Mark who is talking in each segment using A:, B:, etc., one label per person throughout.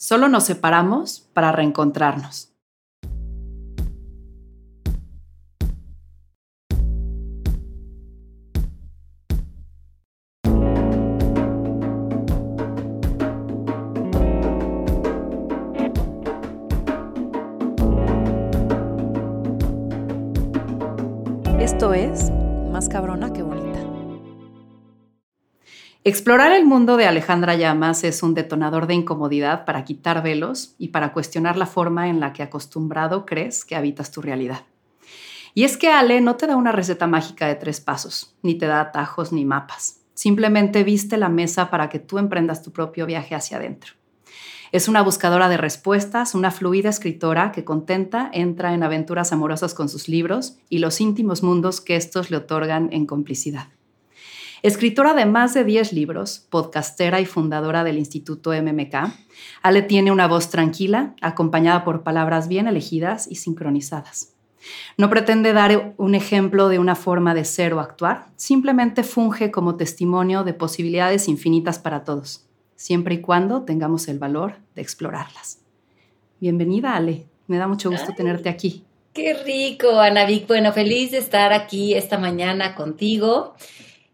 A: Solo nos separamos para reencontrarnos. Explorar el mundo de Alejandra Llamas es un detonador de incomodidad para quitar velos y para cuestionar la forma en la que acostumbrado crees que habitas tu realidad. Y es que Ale no te da una receta mágica de tres pasos, ni te da atajos ni mapas. Simplemente viste la mesa para que tú emprendas tu propio viaje hacia adentro. Es una buscadora de respuestas, una fluida escritora que contenta entra en aventuras amorosas con sus libros y los íntimos mundos que estos le otorgan en complicidad. Escritora de más de 10 libros, podcastera y fundadora del Instituto MMK, Ale tiene una voz tranquila, acompañada por palabras bien elegidas y sincronizadas. No pretende dar un ejemplo de una forma de ser o actuar, simplemente funge como testimonio de posibilidades infinitas para todos, siempre y cuando tengamos el valor de explorarlas. Bienvenida, Ale. Me da mucho gusto tenerte aquí.
B: Qué rico, Vic. Bueno, feliz de estar aquí esta mañana contigo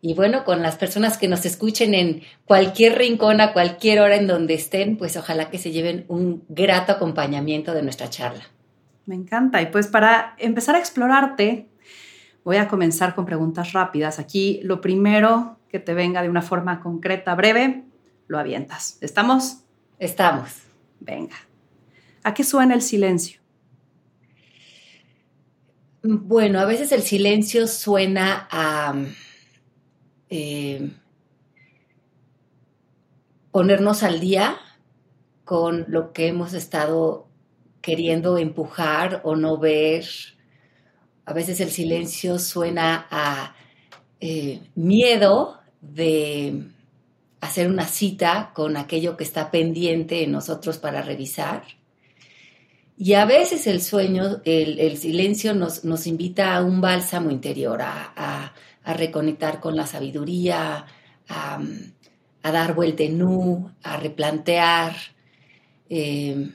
B: y bueno, con las personas que nos escuchen en cualquier rincón, a cualquier hora en donde estén, pues ojalá que se lleven un grato acompañamiento de nuestra charla.
A: Me encanta. Y pues para empezar a explorarte, voy a comenzar con preguntas rápidas. Aquí lo primero que te venga de una forma concreta, breve, lo avientas. ¿Estamos?
B: Estamos.
A: Venga. ¿A qué suena el silencio?
B: Bueno, a veces el silencio suena a eh, ponernos al día con lo que hemos estado queriendo empujar o no ver. A veces el silencio suena a eh, miedo de hacer una cita con aquello que está pendiente en nosotros para revisar. Y a veces el sueño, el, silencio nos, nos, invita a un bálsamo interior, a, a reconectar con la sabiduría, a, dar vuelta en nu, a replantear. Eh,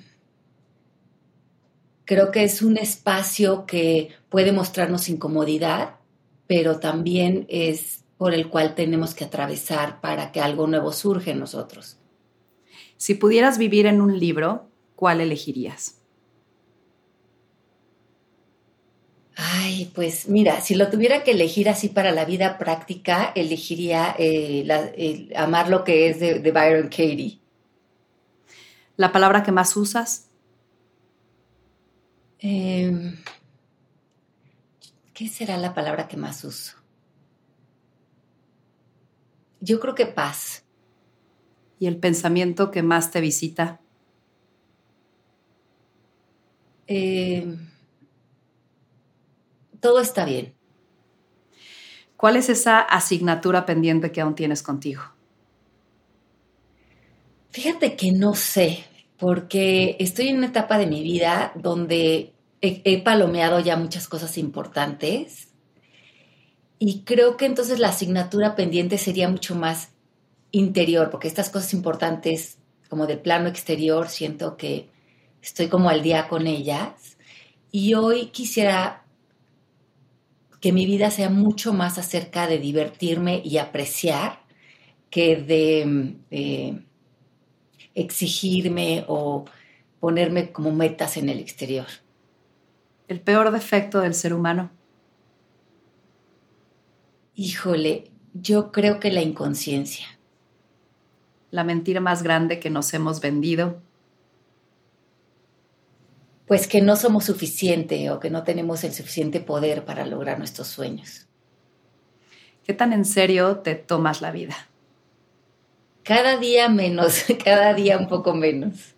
B: creo que es un espacio que puede mostrarnos incomodidad, pero también es por el cual tenemos que atravesar para que algo nuevo surja en nosotros.
A: Si pudieras vivir en un libro, ¿cuál elegirías?
B: Ay, pues mira, si lo tuviera que elegir así para la vida práctica, elegiría eh, amar lo que es de, Byron Katie.
A: ¿La palabra que más usas?
B: Em, ¿Qué será la palabra que más uso? Yo creo que paz.
A: ¿Y el pensamiento que más te visita?
B: Eh, todo está bien.
A: ¿Cuál es esa asignatura pendiente que aún tienes contigo?
B: Fíjate que no sé, porque estoy en una etapa de mi vida donde he, palomeado ya muchas cosas importantes y creo que entonces la asignatura pendiente sería mucho más interior, porque estas cosas importantes como del plano exterior siento que estoy como al día con ellas y hoy quisiera que mi vida sea mucho más acerca de divertirme y apreciar que de exigirme o ponerme como metas en el exterior.
A: ¿El peor defecto del ser humano?
B: Híjole, yo creo que la inconsciencia.
A: La mentira más grande que nos hemos vendido
B: pues que no somos suficiente o que no tenemos el suficiente poder para lograr nuestros sueños.
A: ¿Qué tan en serio te tomas la vida?
B: Cada día menos, cada día un poco menos.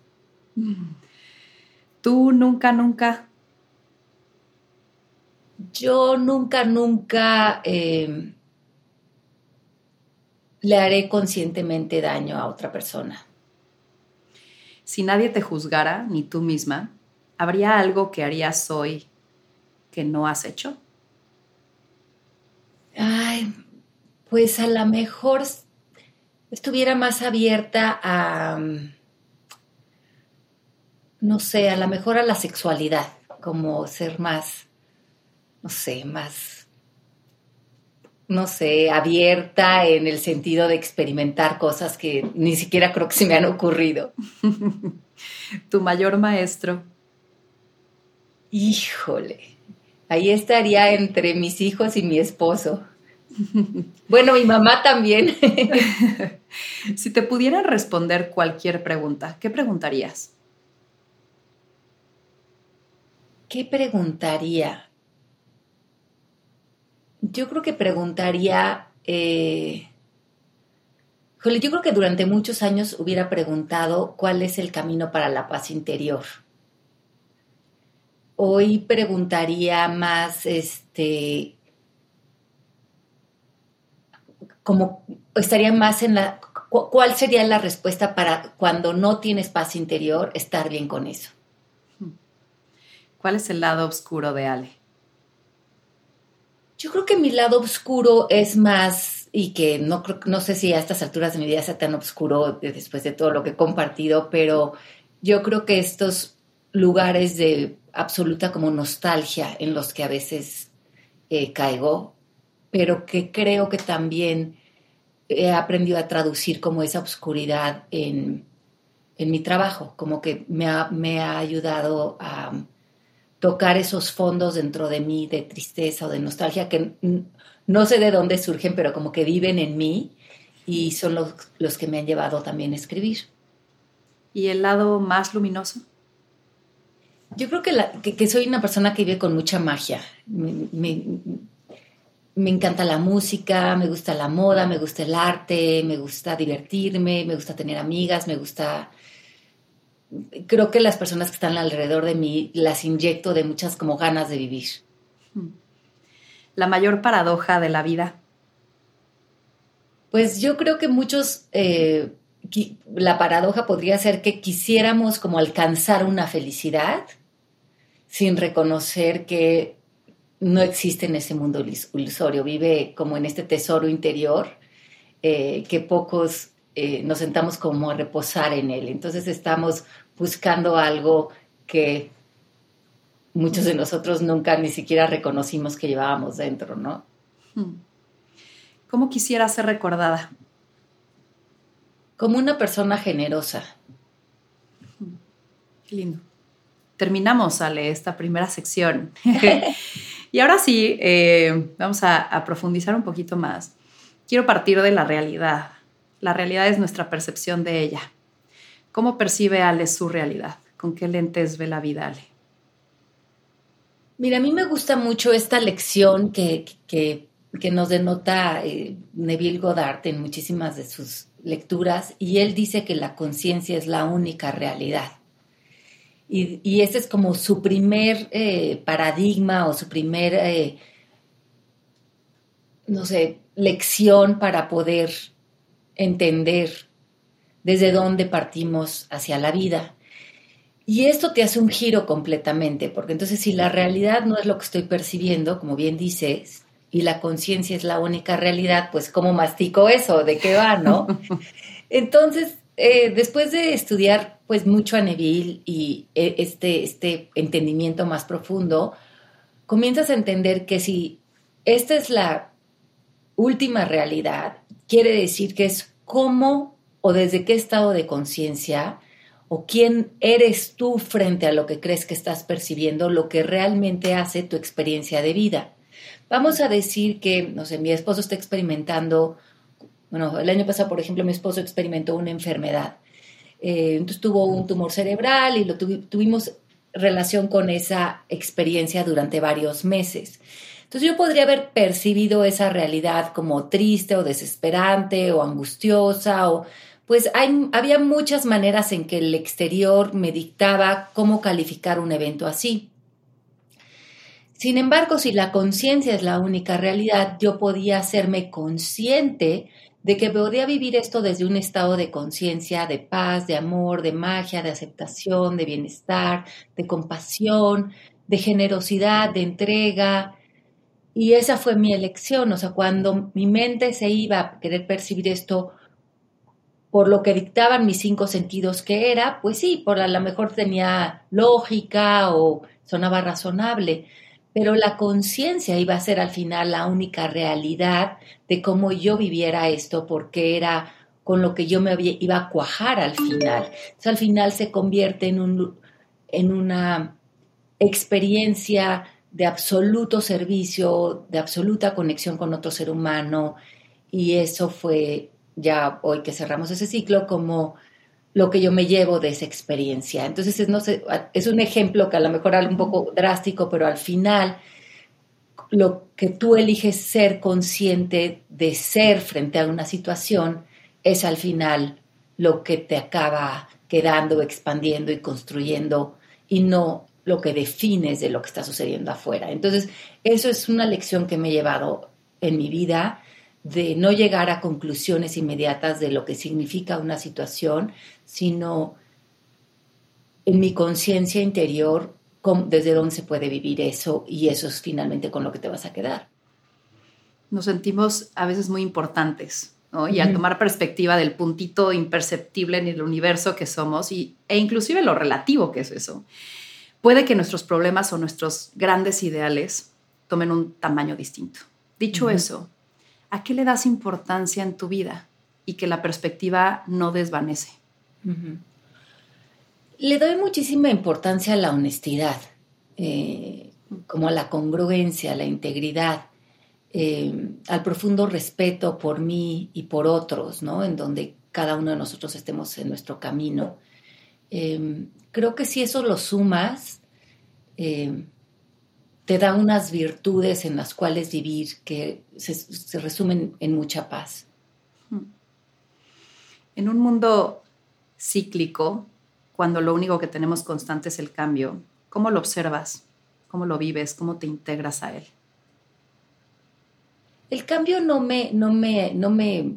A: ¿Tú nunca, nunca?
B: Yo nunca, nunca eh, le haré conscientemente daño a otra persona.
A: Si nadie te juzgara, ni tú misma, ¿habría algo que harías hoy que no has hecho?
B: Ay, pues a lo mejor estuviera más abierta a, no sé, a lo mejor a la sexualidad, como ser más, no sé, más, no sé, abierta en el sentido de experimentar cosas que ni siquiera creo que se me han ocurrido.
A: ¿Tu mayor maestro?
B: Híjole, ahí estaría entre mis hijos y mi esposo. Bueno, mi mamá también.
A: si te pudieran responder cualquier pregunta, ¿qué preguntarías?
B: ¿Qué preguntaría? Yo creo que preguntaría, eh, yo creo que durante muchos años hubiera preguntado cuál es el camino para la paz interior. Hoy preguntaría más, este, como estaría más en la, ¿cuál sería la respuesta para cuando no tienes paz interior, estar bien con eso?
A: ¿Cuál es el lado oscuro de Ale?
B: Yo creo que mi lado oscuro es más, y que no, no sé si a estas alturas de mi vida sea tan oscuro después de todo lo que he compartido, pero yo creo que estos lugares de absoluta como nostalgia en los que a veces eh, caigo, pero que creo que también he aprendido a traducir como esa oscuridad en, mi trabajo, como que me me ha ayudado a tocar esos fondos dentro de mí de tristeza o de nostalgia que no sé de dónde surgen, pero como que viven en mí y son los, los que me han llevado también a escribir.
A: ¿Y el lado más luminoso?
B: Yo creo que, que, soy una persona que vive con mucha magia. Me, me encanta la música, me gusta la moda, me gusta el arte, me gusta divertirme, me gusta tener amigas, me gusta... Creo que las personas que están alrededor de mí las inyecto de muchas como ganas de vivir. Hmm.
A: La mayor paradoja de la vida.
B: Pues yo creo que muchos, eh, la paradoja podría ser que quisiéramos como alcanzar una felicidad sin reconocer que no existe en ese mundo ilusorio, vive como en este tesoro interior eh, que pocos eh, nos sentamos como a reposar en él. Entonces estamos buscando algo que muchos de nosotros nunca ni siquiera reconocimos que llevábamos dentro, ¿no? Hmm.
A: ¿Cómo quisiera ser recordada?
B: Como una persona generosa.
A: Hmm. Qué lindo. Terminamos, Ale, esta primera sección. Y ahora sí, eh, vamos a, profundizar un poquito más. Quiero partir de la realidad. La realidad es nuestra percepción de ella. ¿Cómo percibe Ale su realidad? ¿Con qué lentes ve la vida Ale?
B: Mira, a mí me gusta mucho esta lección que, que, nos denota eh, Neville Goddard en muchísimas de sus lecturas y él dice que la conciencia es la única realidad. Y, ese es como su primer eh, paradigma o su primer, eh, no sé, lección para poder entender desde dónde partimos hacia la vida. Y esto te hace un giro completamente, porque entonces si la realidad no es lo que estoy percibiendo, como bien dices, y la conciencia es la única realidad, pues ¿cómo mastico eso? ¿De qué va, no? Entonces, eh, después de estudiar pues mucho a Neville y eh, este, este entendimiento más profundo, comienzas a entender que si esta es la última realidad, quiere decir que es cómo o desde qué estado de conciencia o quién eres tú frente a lo que crees que estás percibiendo, lo que realmente hace tu experiencia de vida. Vamos a decir que, no sé, mi esposo está experimentando bueno, el año pasado, por ejemplo, mi esposo experimentó una enfermedad. Eh, entonces tuvo un tumor cerebral y lo tuvimos relación con esa experiencia durante varios meses. Entonces yo podría haber percibido esa realidad como triste o desesperante o angustiosa o pues hay, había muchas maneras en que el exterior me dictaba cómo calificar un evento así. Sin embargo, si la conciencia es la única realidad, yo podía hacerme consciente de que podría vivir esto desde un estado de conciencia, de paz, de amor, de magia, de aceptación, de bienestar, de compasión, de generosidad, de entrega. Y esa fue mi elección, o sea, cuando mi mente se iba a querer percibir esto por lo que dictaban mis cinco sentidos que era, pues sí, por a lo mejor tenía lógica o sonaba razonable, pero la conciencia iba a ser al final la única realidad de cómo yo viviera esto, porque era con lo que yo me iba a cuajar al final. Entonces, al final se convierte en, un, en una experiencia de absoluto servicio, de absoluta conexión con otro ser humano, y eso fue ya hoy que cerramos ese ciclo como lo que yo me llevo de esa experiencia. Entonces, es, no sé, es un ejemplo que a lo mejor es un poco drástico, pero al final lo que tú eliges ser consciente de ser frente a una situación es al final lo que te acaba quedando, expandiendo y construyendo y no lo que defines de lo que está sucediendo afuera. Entonces, eso es una lección que me he llevado en mi vida de no llegar a conclusiones inmediatas de lo que significa una situación, sino en mi conciencia interior desde dónde se puede vivir eso y eso es finalmente con lo que te vas a quedar.
A: Nos sentimos a veces muy importantes, ¿no? Y al tomar perspectiva del puntito imperceptible en el universo que somos y, e inclusive lo relativo que es eso, puede que nuestros problemas o nuestros grandes ideales tomen un tamaño distinto. Dicho eso, ¿a qué le das importancia en tu vida? Y que la perspectiva no desvanece.
B: Le doy muchísima importancia a la honestidad, eh, como a la congruencia, a la integridad, eh, al profundo respeto por mí y por otros, ¿no? En donde cada uno de nosotros estemos en nuestro camino. Eh, creo que si eso lo sumas, te da unas virtudes en las cuales vivir que se, resumen en mucha paz. Hmm.
A: En un mundo cíclico, cuando lo único que tenemos constante es el cambio, ¿cómo lo observas? ¿Cómo lo vives? ¿Cómo te integras a él?
B: El cambio no me, no me, no me,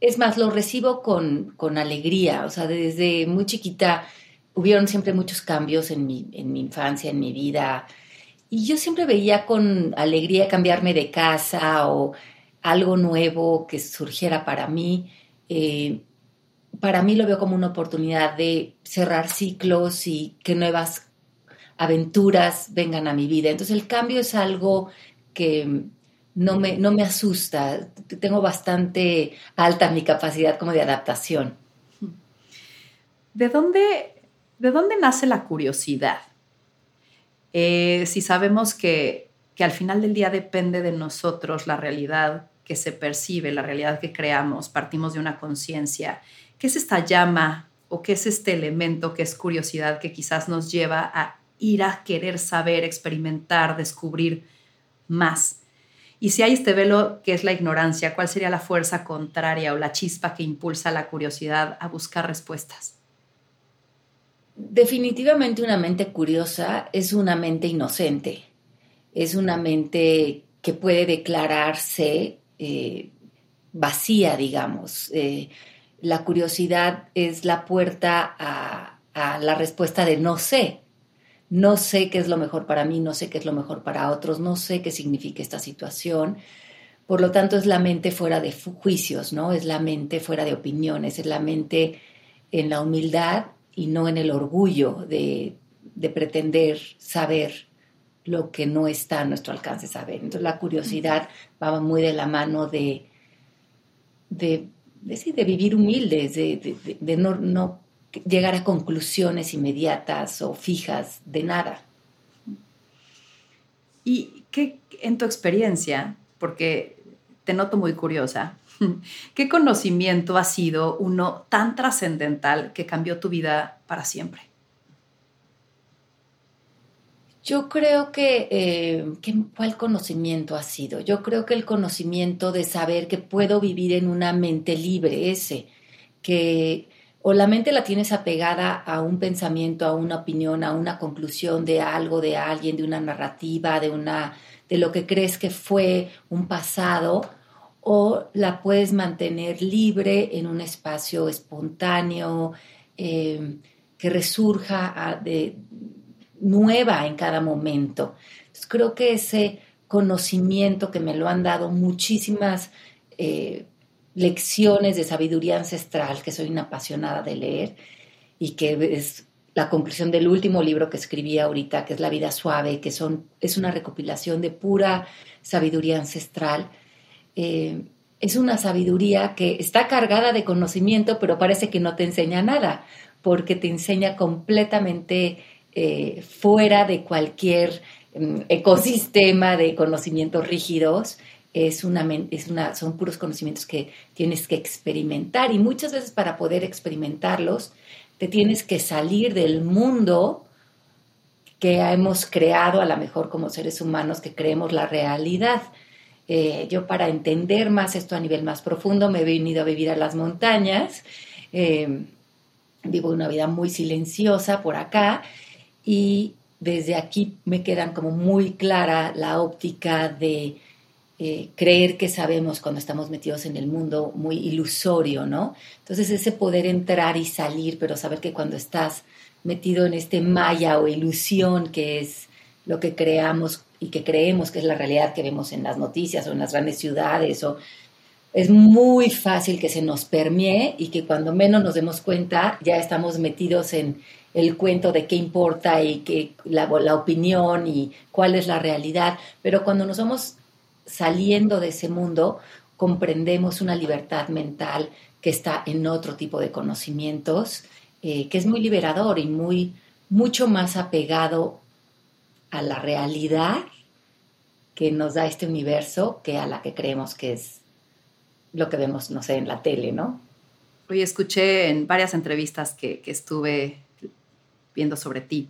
B: es más, lo recibo con, con alegría. O sea, desde muy chiquita hubieron siempre muchos cambios en mi, en mi infancia, en mi vida y yo siempre veía con alegría cambiarme de casa o algo nuevo que surgiera para mí. Eh, para mí lo veo como una oportunidad de cerrar ciclos y que nuevas aventuras vengan a mi vida. Entonces el cambio es algo que no me, no me asusta. Tengo bastante alta mi capacidad como de adaptación.
A: ¿De dónde, de dónde nace la curiosidad? Eh, si sabemos que, que al final del día depende de nosotros la realidad que se percibe, la realidad que creamos, partimos de una conciencia, ¿qué es esta llama o qué es este elemento que es curiosidad que quizás nos lleva a ir a querer saber, experimentar, descubrir más? Y si hay este velo que es la ignorancia, ¿cuál sería la fuerza contraria o la chispa que impulsa la curiosidad a buscar respuestas?
B: Definitivamente una mente curiosa es una mente inocente, es una mente que puede declararse eh, vacía, digamos. Eh, la curiosidad es la puerta a, a, la respuesta de no sé. No sé qué es lo mejor para mí, no sé qué es lo mejor para otros, no sé qué significa esta situación. Por lo tanto, es la mente fuera de juicios, ¿no? Es la mente fuera de opiniones, es la mente en la humildad y no en el orgullo de, pretender saber lo que no está a nuestro alcance saber. Entonces la curiosidad va muy de la mano de, de, de, vivir humildes, de, no, no, llegar a conclusiones inmediatas o fijas de nada.
A: ¿Y qué en tu experiencia, porque te noto muy curiosa, ¿Qué conocimiento ha sido uno tan trascendental que cambió tu vida para siempre?
B: Yo creo que, eh, ¿cuál conocimiento ha sido? Yo creo que el conocimiento de saber que puedo vivir en una mente libre, ese, que o la mente la tienes apegada a un pensamiento, a una opinión, a una conclusión de algo, de alguien, de una narrativa, de una, de lo que crees que fue un pasado, o la puedes mantener libre en un espacio espontáneo, eh, que resurja de, nueva en cada momento. creo que ese conocimiento que me lo han dado muchísimas eh, lecciones de sabiduría ancestral que soy una apasionada de leer y que es la conclusión del último libro que escribí ahorita, que es La vida suave, que son, es una recopilación de pura sabiduría ancestral. Eh, es una sabiduría que está cargada de conocimiento, pero parece que no te enseña nada, porque te enseña completamente eh, fuera de cualquier mm, ecosistema de conocimientos rígidos. Es una, es una, son puros conocimientos que tienes que experimentar y muchas veces para poder experimentarlos te tienes que salir del mundo que hemos creado a lo mejor como seres humanos que creemos la realidad. Eh, yo para entender más esto a nivel más profundo me he venido a vivir a las montañas, eh, vivo una vida muy silenciosa por acá y desde aquí me quedan como muy clara la óptica de eh, creer que sabemos cuando estamos metidos en el mundo muy ilusorio, ¿no? Entonces ese poder entrar y salir, pero saber que cuando estás metido en este maya o ilusión que es lo que creamos y que creemos que es la realidad que vemos en las noticias o en las grandes ciudades o es muy fácil que se nos permee y que cuando menos nos demos cuenta ya estamos metidos en el cuento de qué importa y que la, la opinión y cuál es la realidad, pero cuando nos vamos saliendo de ese mundo, comprendemos una libertad mental que está en otro tipo de conocimientos, eh, que es muy liberador y muy, mucho más apegado a la realidad que nos da este universo que a la que creemos que es lo que vemos, no sé, en la tele, ¿no?
A: Hoy escuché en varias entrevistas que, que estuve viendo sobre ti,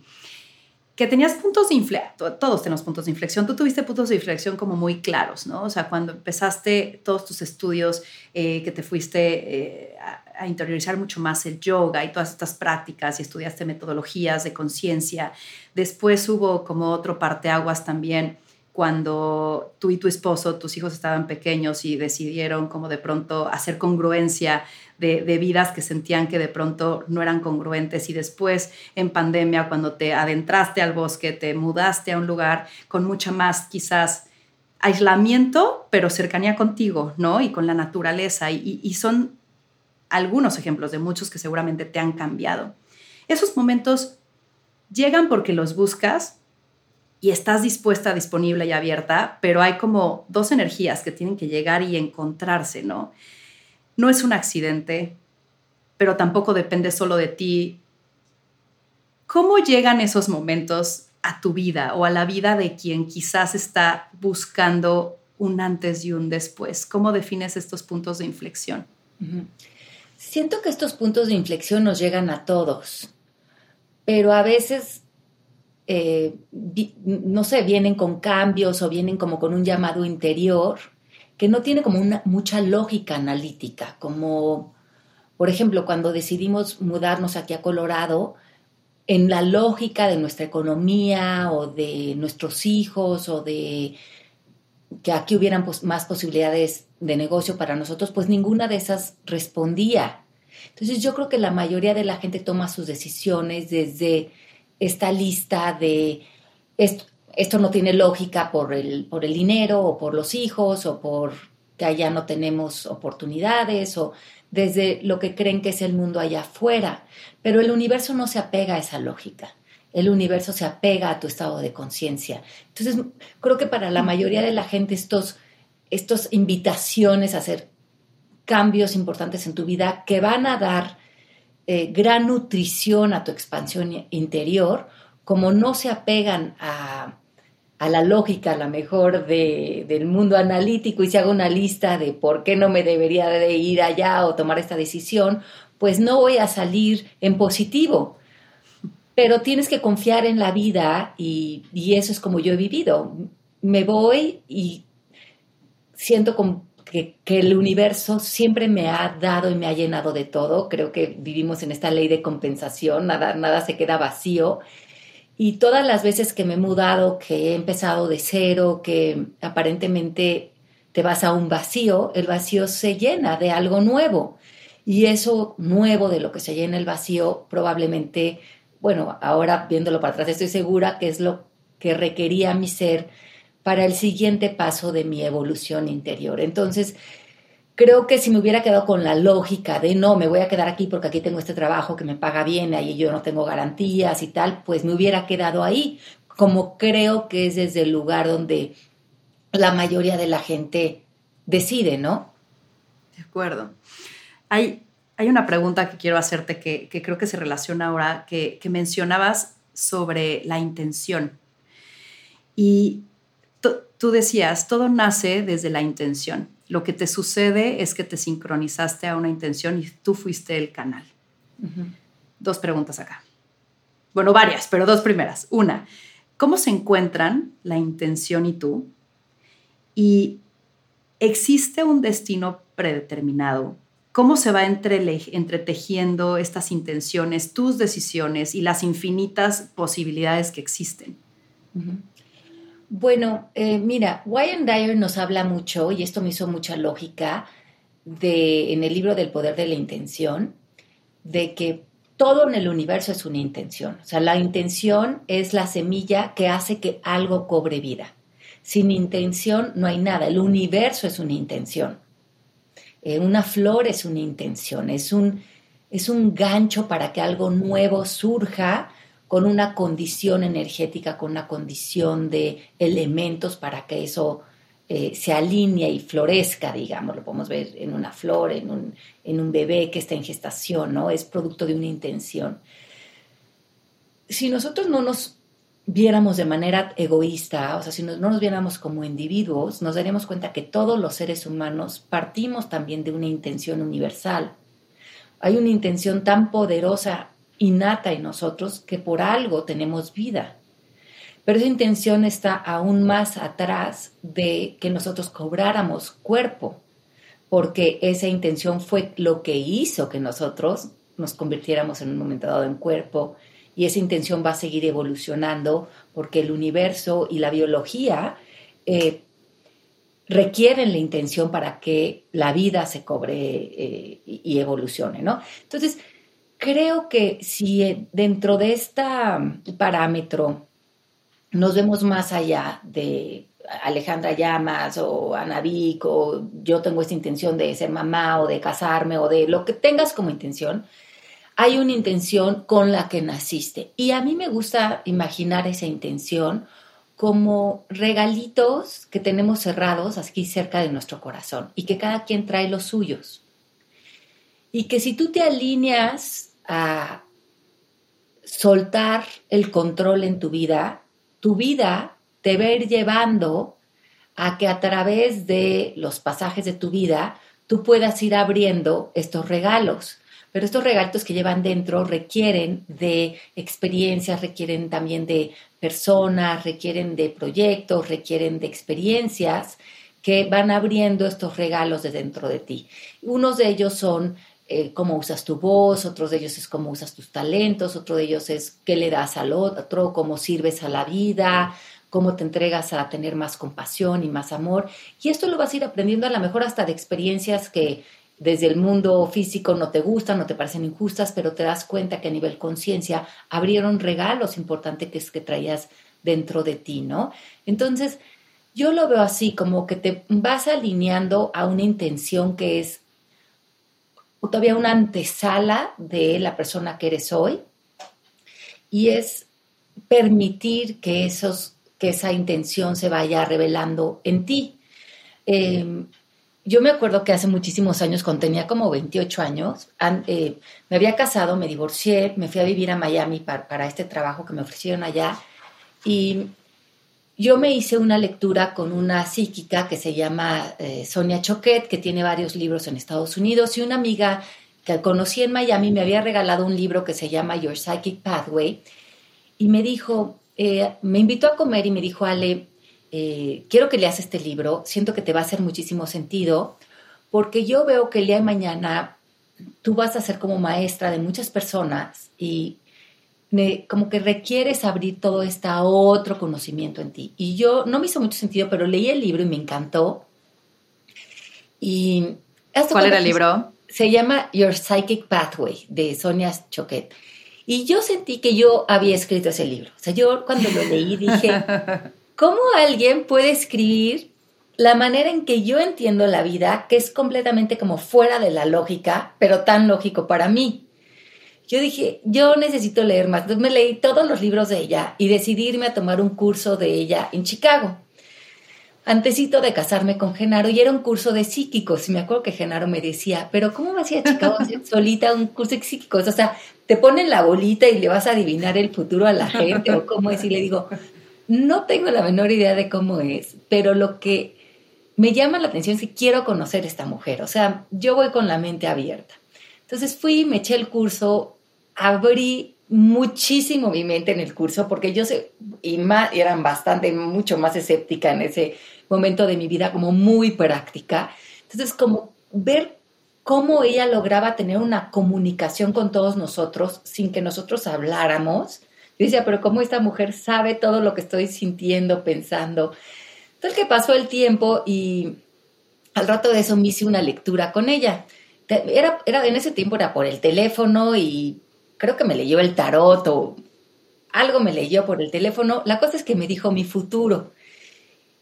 A: que tenías puntos de inflexión, todos tenemos puntos de inflexión, tú tuviste puntos de inflexión como muy claros, ¿no? O sea, cuando empezaste todos tus estudios, eh, que te fuiste eh, a, interiorizar mucho más el yoga y todas estas prácticas y estudiaste metodologías de conciencia, después hubo como otro parteaguas también cuando tú y tu esposo, tus hijos estaban pequeños y decidieron como de pronto hacer congruencia de, vidas que sentían que de pronto no eran congruentes y después en pandemia cuando te adentraste al bosque, te mudaste a un lugar con mucha más quizás aislamiento, pero cercanía contigo, ¿no? Y con la naturaleza. Y, y son algunos ejemplos de muchos que seguramente te han cambiado. Esos momentos llegan porque los buscas y estás dispuesta, disponible y abierta, pero hay como dos energías que tienen que llegar y encontrarse, ¿no? no es un accidente, pero tampoco depende solo de ti. ¿Cómo llegan esos momentos a tu vida o a la vida de quien quizás está buscando un antes y un después? ¿Cómo defines estos puntos de inflexión?
B: Siento que estos puntos de inflexión nos llegan a todos, pero a veces, eh, no sé, vienen con cambios o vienen como con un llamado interior que no tiene como una, mucha lógica analítica, como por ejemplo cuando decidimos mudarnos aquí a Colorado, en la lógica de nuestra economía o de nuestros hijos o de que aquí hubieran más posibilidades de negocio para nosotros, pues ninguna de esas respondía. Entonces yo creo que la mayoría de la gente toma sus decisiones desde esta lista de esto, no tiene lógica por el, por el dinero o por los hijos o por que allá no tenemos oportunidades o desde lo que creen que es el mundo allá afuera. Pero el universo no se apega a esa lógica. El universo se apega a tu estado de conciencia. Entonces, creo que para la mayoría de la gente estos, estos invitaciones a hacer cambios importantes en tu vida que van a dar eh, gran nutrición a tu expansión interior, como no se apegan a, la lógica, a la mejor del mundo analítico y se haga una lista de por qué no me debería de ir allá o tomar esta decisión, pues no voy a salir en positivo. Pero tienes que confiar en la vida y, eso es como yo he vivido. Me voy y siento que, el universo siempre me ha dado y me ha llenado de todo. Creo que vivimos en esta ley de compensación, nada, nada se queda vacío y todas las veces que me he mudado, que he empezado de cero, que aparentemente te vas a un vacío, el vacío se llena de algo nuevo. Y eso nuevo de lo que se llena el vacío, probablemente, bueno, ahora viéndolo para atrás, estoy segura que es lo que requería mi ser para el siguiente paso de mi evolución interior. Entonces, creo que si me hubiera quedado con la lógica de no, me voy a quedar aquí porque aquí tengo este trabajo que me paga bien, ahí yo no tengo garantías y tal, pues me hubiera quedado ahí, como creo que es desde el lugar donde la mayoría de la gente decide, ¿no?
A: De acuerdo. Hay, hay una pregunta que quiero hacerte que, creo que se relaciona ahora, que, mencionabas sobre la intención. Y tú decías, todo nace desde la intención. Lo que te sucede es que te sincronizaste a una intención y tú fuiste el canal. Dos preguntas acá. Bueno, varias, pero dos primeras. Una, ¿cómo se encuentran la intención y tú? Y existe un destino predeterminado. ¿Cómo se va entretejiendo estas intenciones, tus decisiones y las infinitas posibilidades que existen?
B: Bueno, eh, mira, Wayne Dyer nos habla mucho, y esto me hizo mucha lógica, de, en el libro del poder de la intención, de que todo en el universo es una intención. O sea, la intención es la semilla que hace que algo cobre vida. Sin intención no hay nada. El universo es una intención. Eh, una flor es una intención. Es un, es un gancho para que algo nuevo surja con una condición energética, con una condición de elementos para que eso eh, se alinee y florezca, digamos, lo podemos ver en una flor, en un, en un bebé que está en gestación, ¿no? Es producto de una intención. Si nosotros no nos viéramos de manera egoísta, o sea, si no, no nos viéramos como individuos, nos daríamos cuenta que todos los seres humanos partimos también de una intención universal. Hay una intención tan poderosa innata en nosotros que por algo tenemos vida. Pero esa intención está aún más atrás de que nosotros cobráramos cuerpo, porque esa intención fue lo que hizo que nosotros nos convirtiéramos en un momento dado en cuerpo y esa intención va a seguir evolucionando porque el universo y la biología eh, requieren la intención para que la vida se cobre eh, y evolucione, ¿no? Entonces, creo que si eh, dentro de este parámetro nos vemos más allá de Alejandra Llamas o Ana Vic o yo tengo esta intención de ser mamá o de casarme o de lo que tengas como intención, hay una intención con la que naciste. Y a mí me gusta imaginar esa intención como regalitos que tenemos cerrados aquí cerca de nuestro corazón y que cada quien trae los suyos. Y que si tú te alineas a soltar el control en tu vida, tu vida te va a ir llevando a que a través de los pasajes de tu vida tú puedas ir abriendo estos regalos. Pero estos regalos que llevan dentro requieren de experiencias, requieren también de personas, requieren de proyectos, requieren de experiencias que van abriendo estos regalos de dentro de ti. Unos de ellos son eh, cómo usas tu voz, otros de ellos es cómo usas tus talentos, otro de ellos es qué le das al otro, cómo sirves a la vida, cómo te entregas a tener más compasión y más amor. Y esto lo vas a ir aprendiendo a lo mejor hasta de experiencias que desde el mundo físico no te gustan, no te parecen injustas, pero te das cuenta que a nivel conciencia abrieron regalos importantes que, es que traías dentro de ti, ¿no? Entonces, yo lo veo así, como que te vas alineando a una intención que es todavía una antesala de la persona que eres hoy y es permitir que, esos, que esa intención se vaya revelando en ti. Em, yo me acuerdo que hace muchísimos años, cuando tenía como 28 años, eh, me había casado, me divorcié, me fui a vivir a Miami para, para este trabajo que me ofrecieron allá y yo me hice una lectura con una psíquica que se llama eh, Sonia Choquet, que tiene varios libros en Estados Unidos, y una amiga que conocí en Miami me había regalado un libro que se llama Your Psychic Pathway, y me dijo, eh, me invitó a comer y me dijo, Ale, eh, quiero que leas este libro, siento que te va a hacer muchísimo sentido, porque yo veo que el día de mañana tú vas a ser como maestra de muchas personas y como que requieres abrir todo este otro conocimiento en ti. Y yo, no me hizo mucho sentido, pero leí el libro y me encantó. Y
A: ¿Cuál era el libro?
B: Se llama Your Psychic Pathway, de Sonia Choquet. Y yo sentí que yo había escrito ese libro. O sea, yo cuando lo leí dije, ¿cómo alguien puede escribir la manera en que yo entiendo la vida, que es completamente como fuera de la lógica, pero tan lógico para mí. Yo dije, yo necesito leer más. Entonces me leí todos los libros de ella y decidí irme a tomar un curso de ella en Chicago. Antecito de casarme con Genaro y era un curso de psíquicos. Y me acuerdo que Genaro me decía, pero ¿cómo vas a ir a Chicago solita un curso de psíquicos? O sea, te ponen la bolita y le vas a adivinar el futuro a la gente o cómo es. Y le digo, no tengo la menor idea de cómo es, pero lo que me llama la atención si quiero conocer a esta mujer, o sea, yo voy con la mente abierta. Entonces fui, me eché el curso, abrí muchísimo mi mente en el curso porque yo sé, y más, eran bastante, mucho más escéptica en ese momento de mi vida, como muy práctica. Entonces, como ver cómo ella lograba tener una comunicación con todos nosotros sin que nosotros habláramos. Yo decía, pero cómo esta mujer sabe todo lo que estoy sintiendo, pensando. Entonces que pasó el tiempo y al rato de eso me hice una lectura con ella. Era, era, en ese tiempo era por el teléfono y creo que me leyó el tarot o algo me leyó por el teléfono. La cosa es que me dijo mi futuro.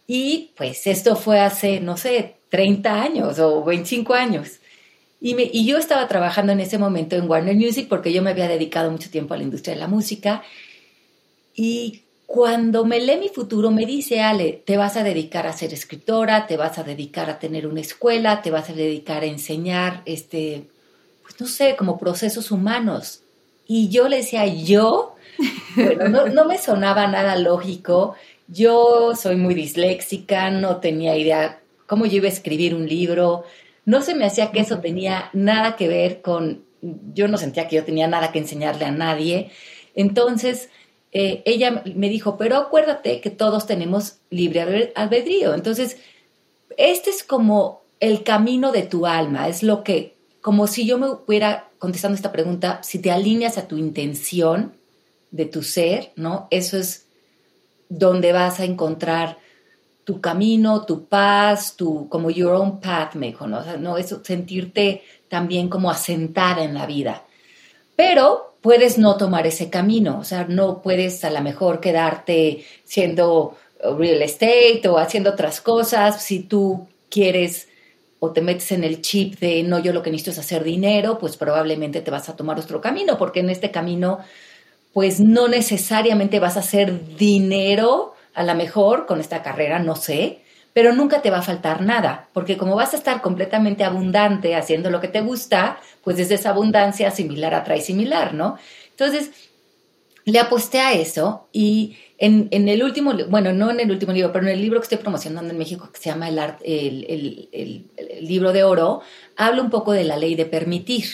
B: Y pues esto fue hace, no sé, 30 años o 25 años. Y, me, y yo estaba trabajando en ese momento en Warner Music porque yo me había dedicado mucho tiempo a la industria de la música. Y cuando me lee mi futuro, me dice, Ale, te vas a dedicar a ser escritora, te vas a dedicar a tener una escuela, te vas a dedicar a enseñar, este, pues no sé, como procesos humanos. Y yo le decía, ¿yo? Bueno, no, no me sonaba nada lógico. Yo soy muy disléxica, no tenía idea cómo yo iba a escribir un libro. No se me hacía que eso tenía nada que ver con, yo no sentía que yo tenía nada que enseñarle a nadie. Entonces, eh, ella me dijo, pero acuérdate que todos tenemos libre albedrío. Entonces, este es como el camino de tu alma, es lo que, como si yo me hubiera contestando esta pregunta, si te alineas a tu intención de tu ser, ¿no? Eso es donde vas a encontrar tu camino, tu paz, tu, como your own path, me dijo, ¿no? ¿no? Eso, sentirte también como asentada en la vida. Pero puedes no tomar ese camino, o sea, no puedes a lo mejor quedarte siendo real estate o haciendo otras cosas si tú quieres o te metes en el chip de no, yo lo que necesito es hacer dinero, pues probablemente te vas a tomar otro camino, porque en este camino, pues no necesariamente vas a hacer dinero, a lo mejor con esta carrera, no sé, pero nunca te va a faltar nada, porque como vas a estar completamente abundante haciendo lo que te gusta, pues desde esa abundancia similar atrae similar, ¿no? Entonces, le aposté a eso y en, el último, bueno, no en el último libro, pero en el libro que estoy promocionando en México, que se llama El, el, el libro de oro, hablo un poco de la ley de permitir.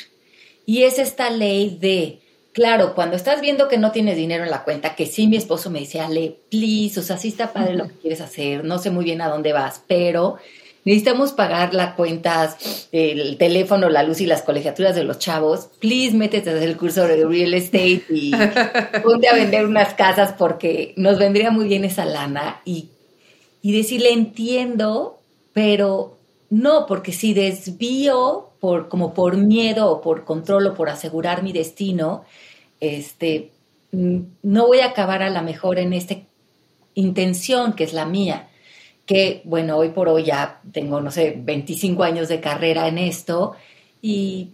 B: Y es esta ley de Claro, cuando estás viendo que no tienes dinero en la cuenta, que sí mi esposo me dice, Ale, please, o sea, sí está padre lo que quieres hacer, no sé muy bien a dónde vas, pero necesitamos pagar la cuenta, el teléfono, la luz y las colegiaturas de los chavos, please métete a hacer el curso de real estate y ponte a vender unas casas porque nos vendría muy bien esa lana y, y decirle entiendo, pero no, porque si desvío por, como por miedo o por control o por asegurar mi destino, este, mm, no voy a acabar a la mejor en esta intención que es la mía. Que bueno, hoy por hoy ya tengo, no sé, 25 años de carrera en esto y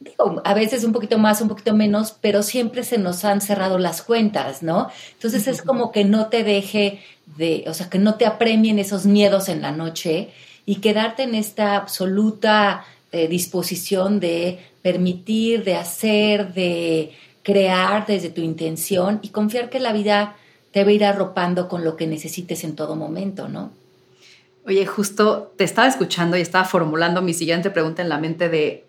B: digo, a veces un poquito más, un poquito menos, pero siempre se nos han cerrado las cuentas, ¿no? Entonces es como que no te deje de, o sea, que no te apremien esos miedos en la noche y quedarte en esta absoluta eh, disposición de permitir, de hacer, de crear desde tu intención y confiar que la vida te va a ir arropando con lo que necesites en todo momento, ¿no?
A: Oye, justo te estaba escuchando y estaba formulando mi siguiente pregunta en la mente de,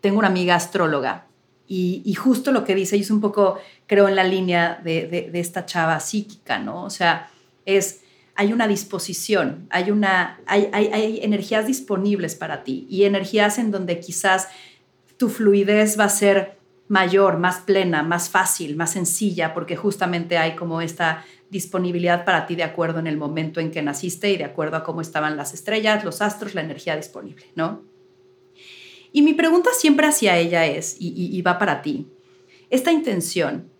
A: tengo una amiga astróloga y, justo lo que dice, es un poco, creo, en la línea de, de esta chava psíquica, ¿no? O sea, es hay una disposición, hay, una, hay, hay, energías disponibles para ti y energías en donde quizás tu fluidez va a ser mayor, más plena, más fácil, más sencilla, porque justamente hay como esta disponibilidad para ti de acuerdo en el momento en que naciste y de acuerdo a cómo estaban las estrellas, los astros, la energía disponible, ¿no? Y mi pregunta siempre hacia ella es, y, y va para ti, esta intención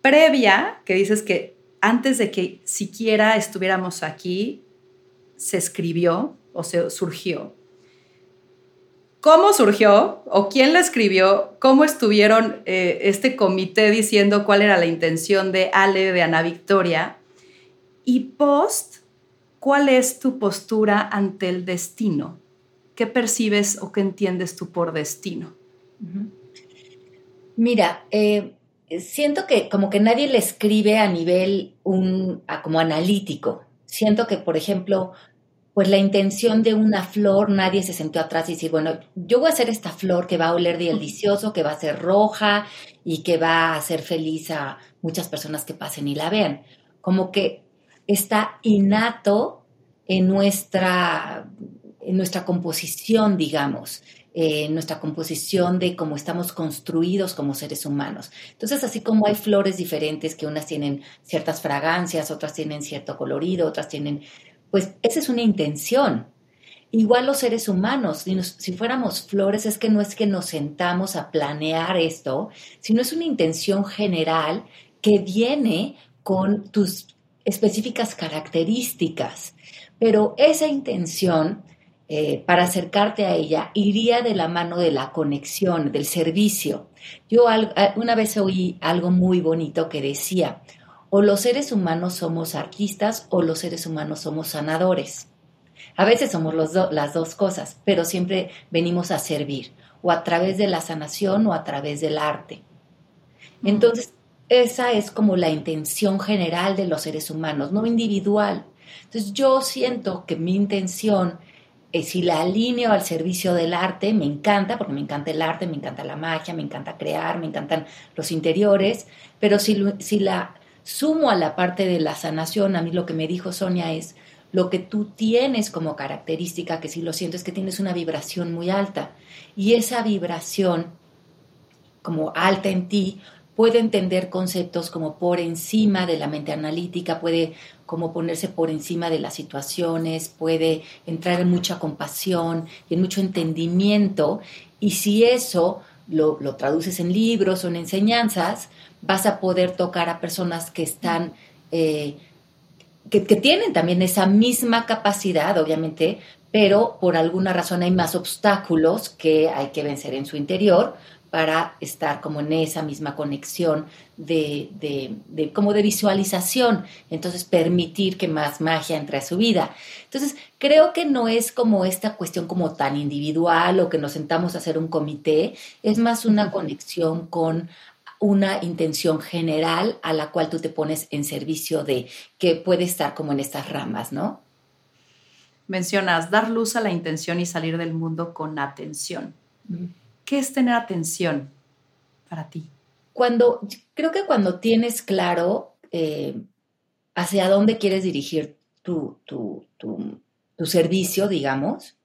A: previa, que dices que antes de que siquiera estuviéramos aquí, se escribió o se surgió? ¿Cómo surgió o quién la escribió? ¿Cómo estuvieron eh, este comité diciendo cuál era la intención de Ale, de Ana Victoria? Y post, ¿cuál es tu postura ante el destino? ¿Qué percibes o qué entiendes tú por destino?
B: Mira, eh, siento que como que nadie le escribe a nivel un, como analítico. Siento que, por ejemplo, pues la intención de una flor, nadie se sentó atrás y dice, bueno, yo voy a hacer esta flor que va a oler delicioso, que va a ser roja y que va a hacer feliz a muchas personas que pasen y la vean. Como que está innato en nuestra, en nuestra composición, digamos, en nuestra composición de cómo estamos construidos como seres humanos. Entonces, así como hay flores diferentes, que unas tienen ciertas fragancias, otras tienen cierto colorido, otras tienen pues esa es una intención. Igual los seres humanos, si, fuéramos flores, es que no es que nos sentamos a planear esto, sino es una intención general que viene con tus específicas características. Pero esa intención, eh, para acercarte a ella, iría de la mano de la conexión, del servicio. Yo una vez oí algo muy bonito que decía, o los seres humanos somos artistas o los seres humanos somos sanadores. A veces somos las dos cosas, pero siempre venimos a servir, o a través de la sanación o a través del arte. Entonces, esa es como la intención general de los seres humanos, no individual. Entonces, yo siento que mi intención, es si la alineo al servicio del arte, me encanta, porque me encanta el arte, me encanta la magia, me encanta crear, me encantan los interiores, pero si, si la Sumo a la parte de la sanación, a mí lo que me dijo Sonia es, lo que tú tienes como característica, que si lo siento, es que tienes una vibración muy alta. Y esa vibración, como alta en ti, puede entender conceptos como por encima de la mente analítica, puede como ponerse por encima de las situaciones, puede entrar en mucha compasión y en mucho entendimiento. Y si eso lo, lo traduces en libros o en enseñanzas, vas a poder tocar a personas que están, eh, que, tienen también esa misma capacidad, obviamente, pero por alguna razón hay más obstáculos que hay que vencer en su interior para estar como en esa misma conexión de, de, como de visualización, entonces permitir que más magia entre a su vida. Entonces, creo que no es como esta cuestión como tan individual o que nos sentamos a hacer un comité, es más una conexión con una intención general a la cual tú te pones en servicio de, que puede estar como en estas ramas, ¿no?
A: Mencionas dar luz a la intención y salir del mundo con atención. ¿Qué es tener atención para ti?
B: Cuando, creo que cuando tienes claro eh, hacia dónde quieres dirigir tu, tu, tu servicio, digamos,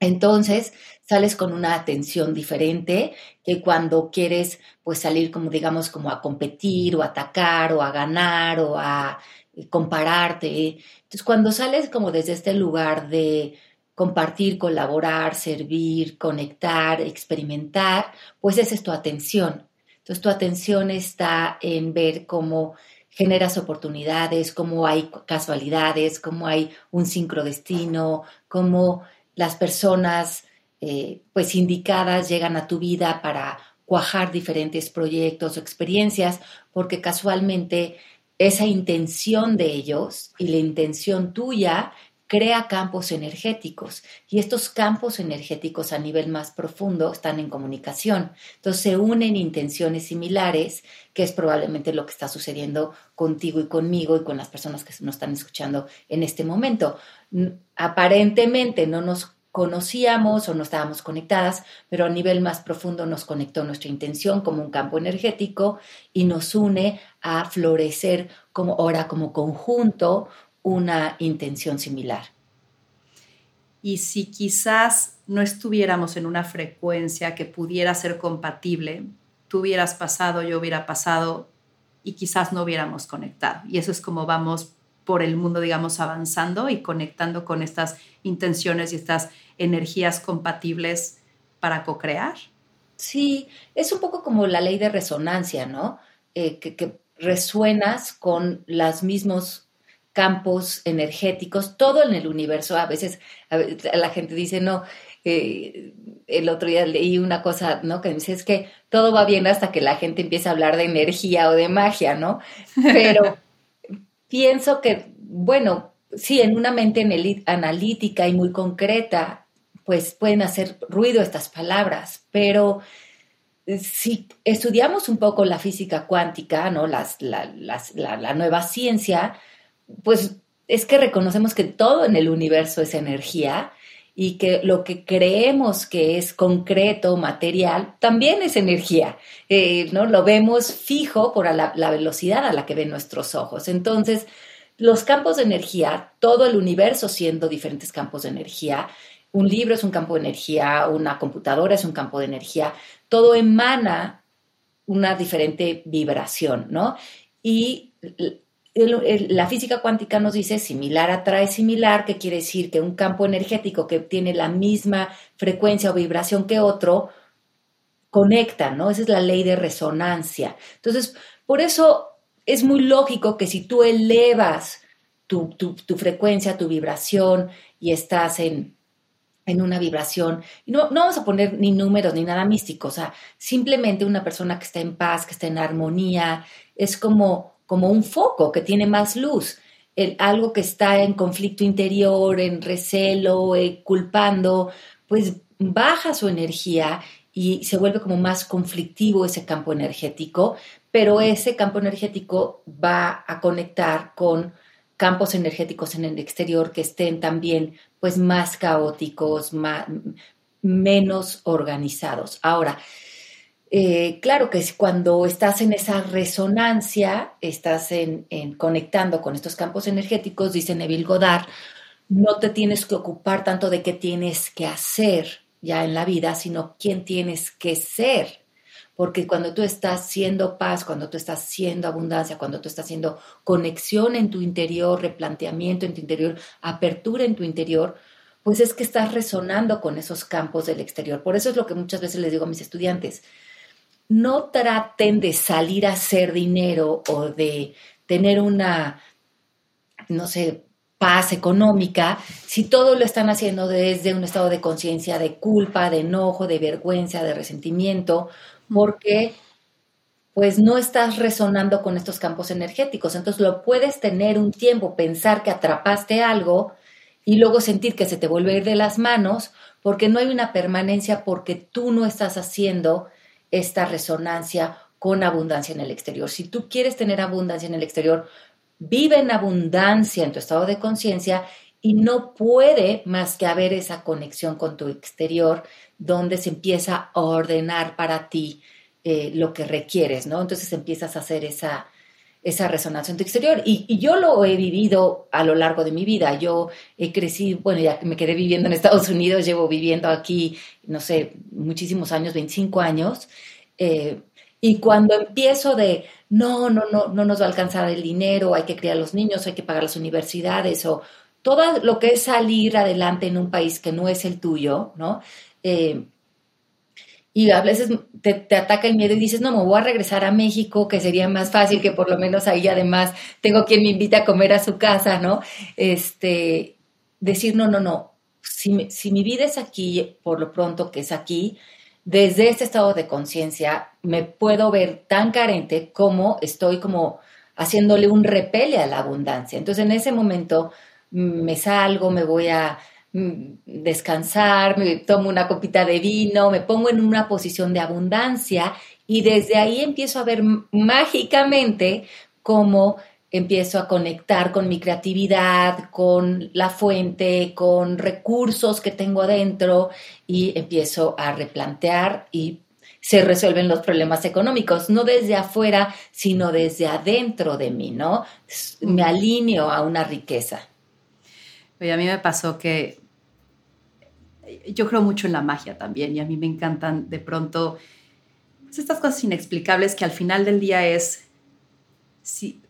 B: entonces sales con una atención diferente que cuando quieres pues salir como digamos como a competir o a atacar o a ganar o a eh, compararte. Entonces cuando sales como desde este lugar de compartir, colaborar, servir, conectar, experimentar, pues esa es tu atención. Entonces tu atención está en ver cómo generas oportunidades, cómo hay casualidades, cómo hay un sincrodestino, cómo las personas eh, pues indicadas llegan a tu vida para cuajar diferentes proyectos o experiencias, porque casualmente esa intención de ellos y la intención tuya crea campos energéticos y estos campos energéticos a nivel más profundo están en comunicación. Entonces se unen intenciones similares, que es probablemente lo que está sucediendo contigo y conmigo y con las personas que nos están escuchando en este momento. Aparentemente no nos conocíamos o no estábamos conectadas, pero a nivel más profundo nos conectó nuestra intención como un campo energético y nos une a florecer como ahora como conjunto una intención similar.
A: Y si quizás no estuviéramos en una frecuencia que pudiera ser compatible, tú hubieras pasado, yo hubiera pasado y quizás no hubiéramos conectado. Y eso es como vamos por el mundo, digamos, avanzando y conectando con estas intenciones y estas energías compatibles para co-crear.
B: Sí, es un poco como la ley de resonancia, ¿no? Eh, que, resuenas con las mismos campos energéticos, todo en el universo. A veces, la gente dice, no, eh, el otro día leí una cosa, ¿no? Que dice, es que todo va bien hasta que la gente empieza a hablar de energía o de magia, ¿no? Pero pienso que, bueno, sí, en una mente analítica y muy concreta, pues pueden hacer ruido estas palabras, pero si estudiamos un poco la física cuántica, ¿no? Las, la, la, nueva ciencia, pues es que reconocemos que todo en el universo es energía y que lo que creemos que es concreto, material, también es energía, eh, ¿no? Lo vemos fijo por la, la, velocidad a la que ven nuestros ojos. Entonces, los campos de energía, todo el universo siendo diferentes campos de energía, un libro es un campo de energía, una computadora es un campo de energía, todo emana una diferente vibración, ¿no? Y la física cuántica nos dice similar atrae similar, que quiere decir que un campo energético que tiene la misma frecuencia o vibración que otro, conecta, ¿no? Esa es la ley de resonancia. Entonces, por eso es muy lógico que si tú elevas tu, tu frecuencia, tu vibración y estás en, en una vibración. Y no, no vamos a poner ni números ni nada místico, o sea, simplemente una persona que está en paz, que está en armonía, es como, como un foco que tiene más luz. Algo que está en conflicto interior, en recelo, eh, culpando, pues baja su energía y se vuelve como más conflictivo ese campo energético, pero ese campo energético va a conectar con campos energéticos en el exterior que estén también pues más caóticos, menos organizados. Ahora, eh, claro que cuando estás en esa resonancia, estás en, conectando con estos campos energéticos, dice Neville Goddard, no te tienes que ocupar tanto de qué tienes que hacer ya en la vida, sino quién tienes que ser porque cuando tú estás siendo paz, cuando tú estás siendo abundancia, cuando tú estás haciendo conexión en tu interior, replanteamiento en tu interior, apertura en tu interior, pues es que estás resonando con esos campos del exterior. Por eso es lo que muchas veces les digo a mis estudiantes. No traten de salir a hacer dinero o de tener una, no sé, paz económica, si todo lo están haciendo desde un estado de conciencia, de culpa, de enojo, de vergüenza, de resentimiento, porque pues no estás resonando con estos campos energéticos. Entonces lo puedes tener un tiempo, pensar que atrapaste algo y luego sentir que se te vuelve a ir de las manos porque no hay una permanencia porque tú no estás haciendo esta resonancia con abundancia en el exterior. Si tú quieres tener abundancia en el exterior, vive en abundancia en tu estado de conciencia y no puede más que haber esa conexión con tu exterior donde se empieza a ordenar para ti eh, lo que requieres, ¿no? Entonces empiezas a hacer esa, esa resonancia en tu exterior. Y, yo lo he vivido a lo largo de mi vida. Yo he crecido, bueno, ya me quedé viviendo en Estados Unidos, llevo viviendo aquí, no sé, muchísimos años, 25 años. Eh, y cuando empiezo de, no, no, no, no nos va a alcanzar el dinero, hay que criar a los niños, hay que pagar las universidades o todo lo que es salir adelante en un país que no es el tuyo, ¿no? Eh, y a veces te, ataca el miedo y dices, no, me voy a regresar a México, que sería más fácil, que por lo menos ahí además tengo quien me invita a comer a su casa, ¿no? Este, decir, no, no, no, si, si mi vida es aquí, por lo pronto que es aquí, desde este estado de conciencia me puedo ver tan carente como estoy como haciéndole un repele a la abundancia. Entonces en ese momento mm, me salgo, me voy a descansar, me tomo una copita de vino, me pongo en una posición de abundancia y desde ahí empiezo a ver mágicamente cómo empiezo a conectar con mi creatividad, con la fuente, con recursos que tengo adentro y empiezo a replantear y se resuelven los problemas económicos, no desde afuera, sino desde adentro de mí, ¿no? Me alineo a una riqueza.
A: Oye, a mí me pasó que yo creo mucho en la magia también y a mí me encantan de pronto pues, estas cosas inexplicables que al final del día es, si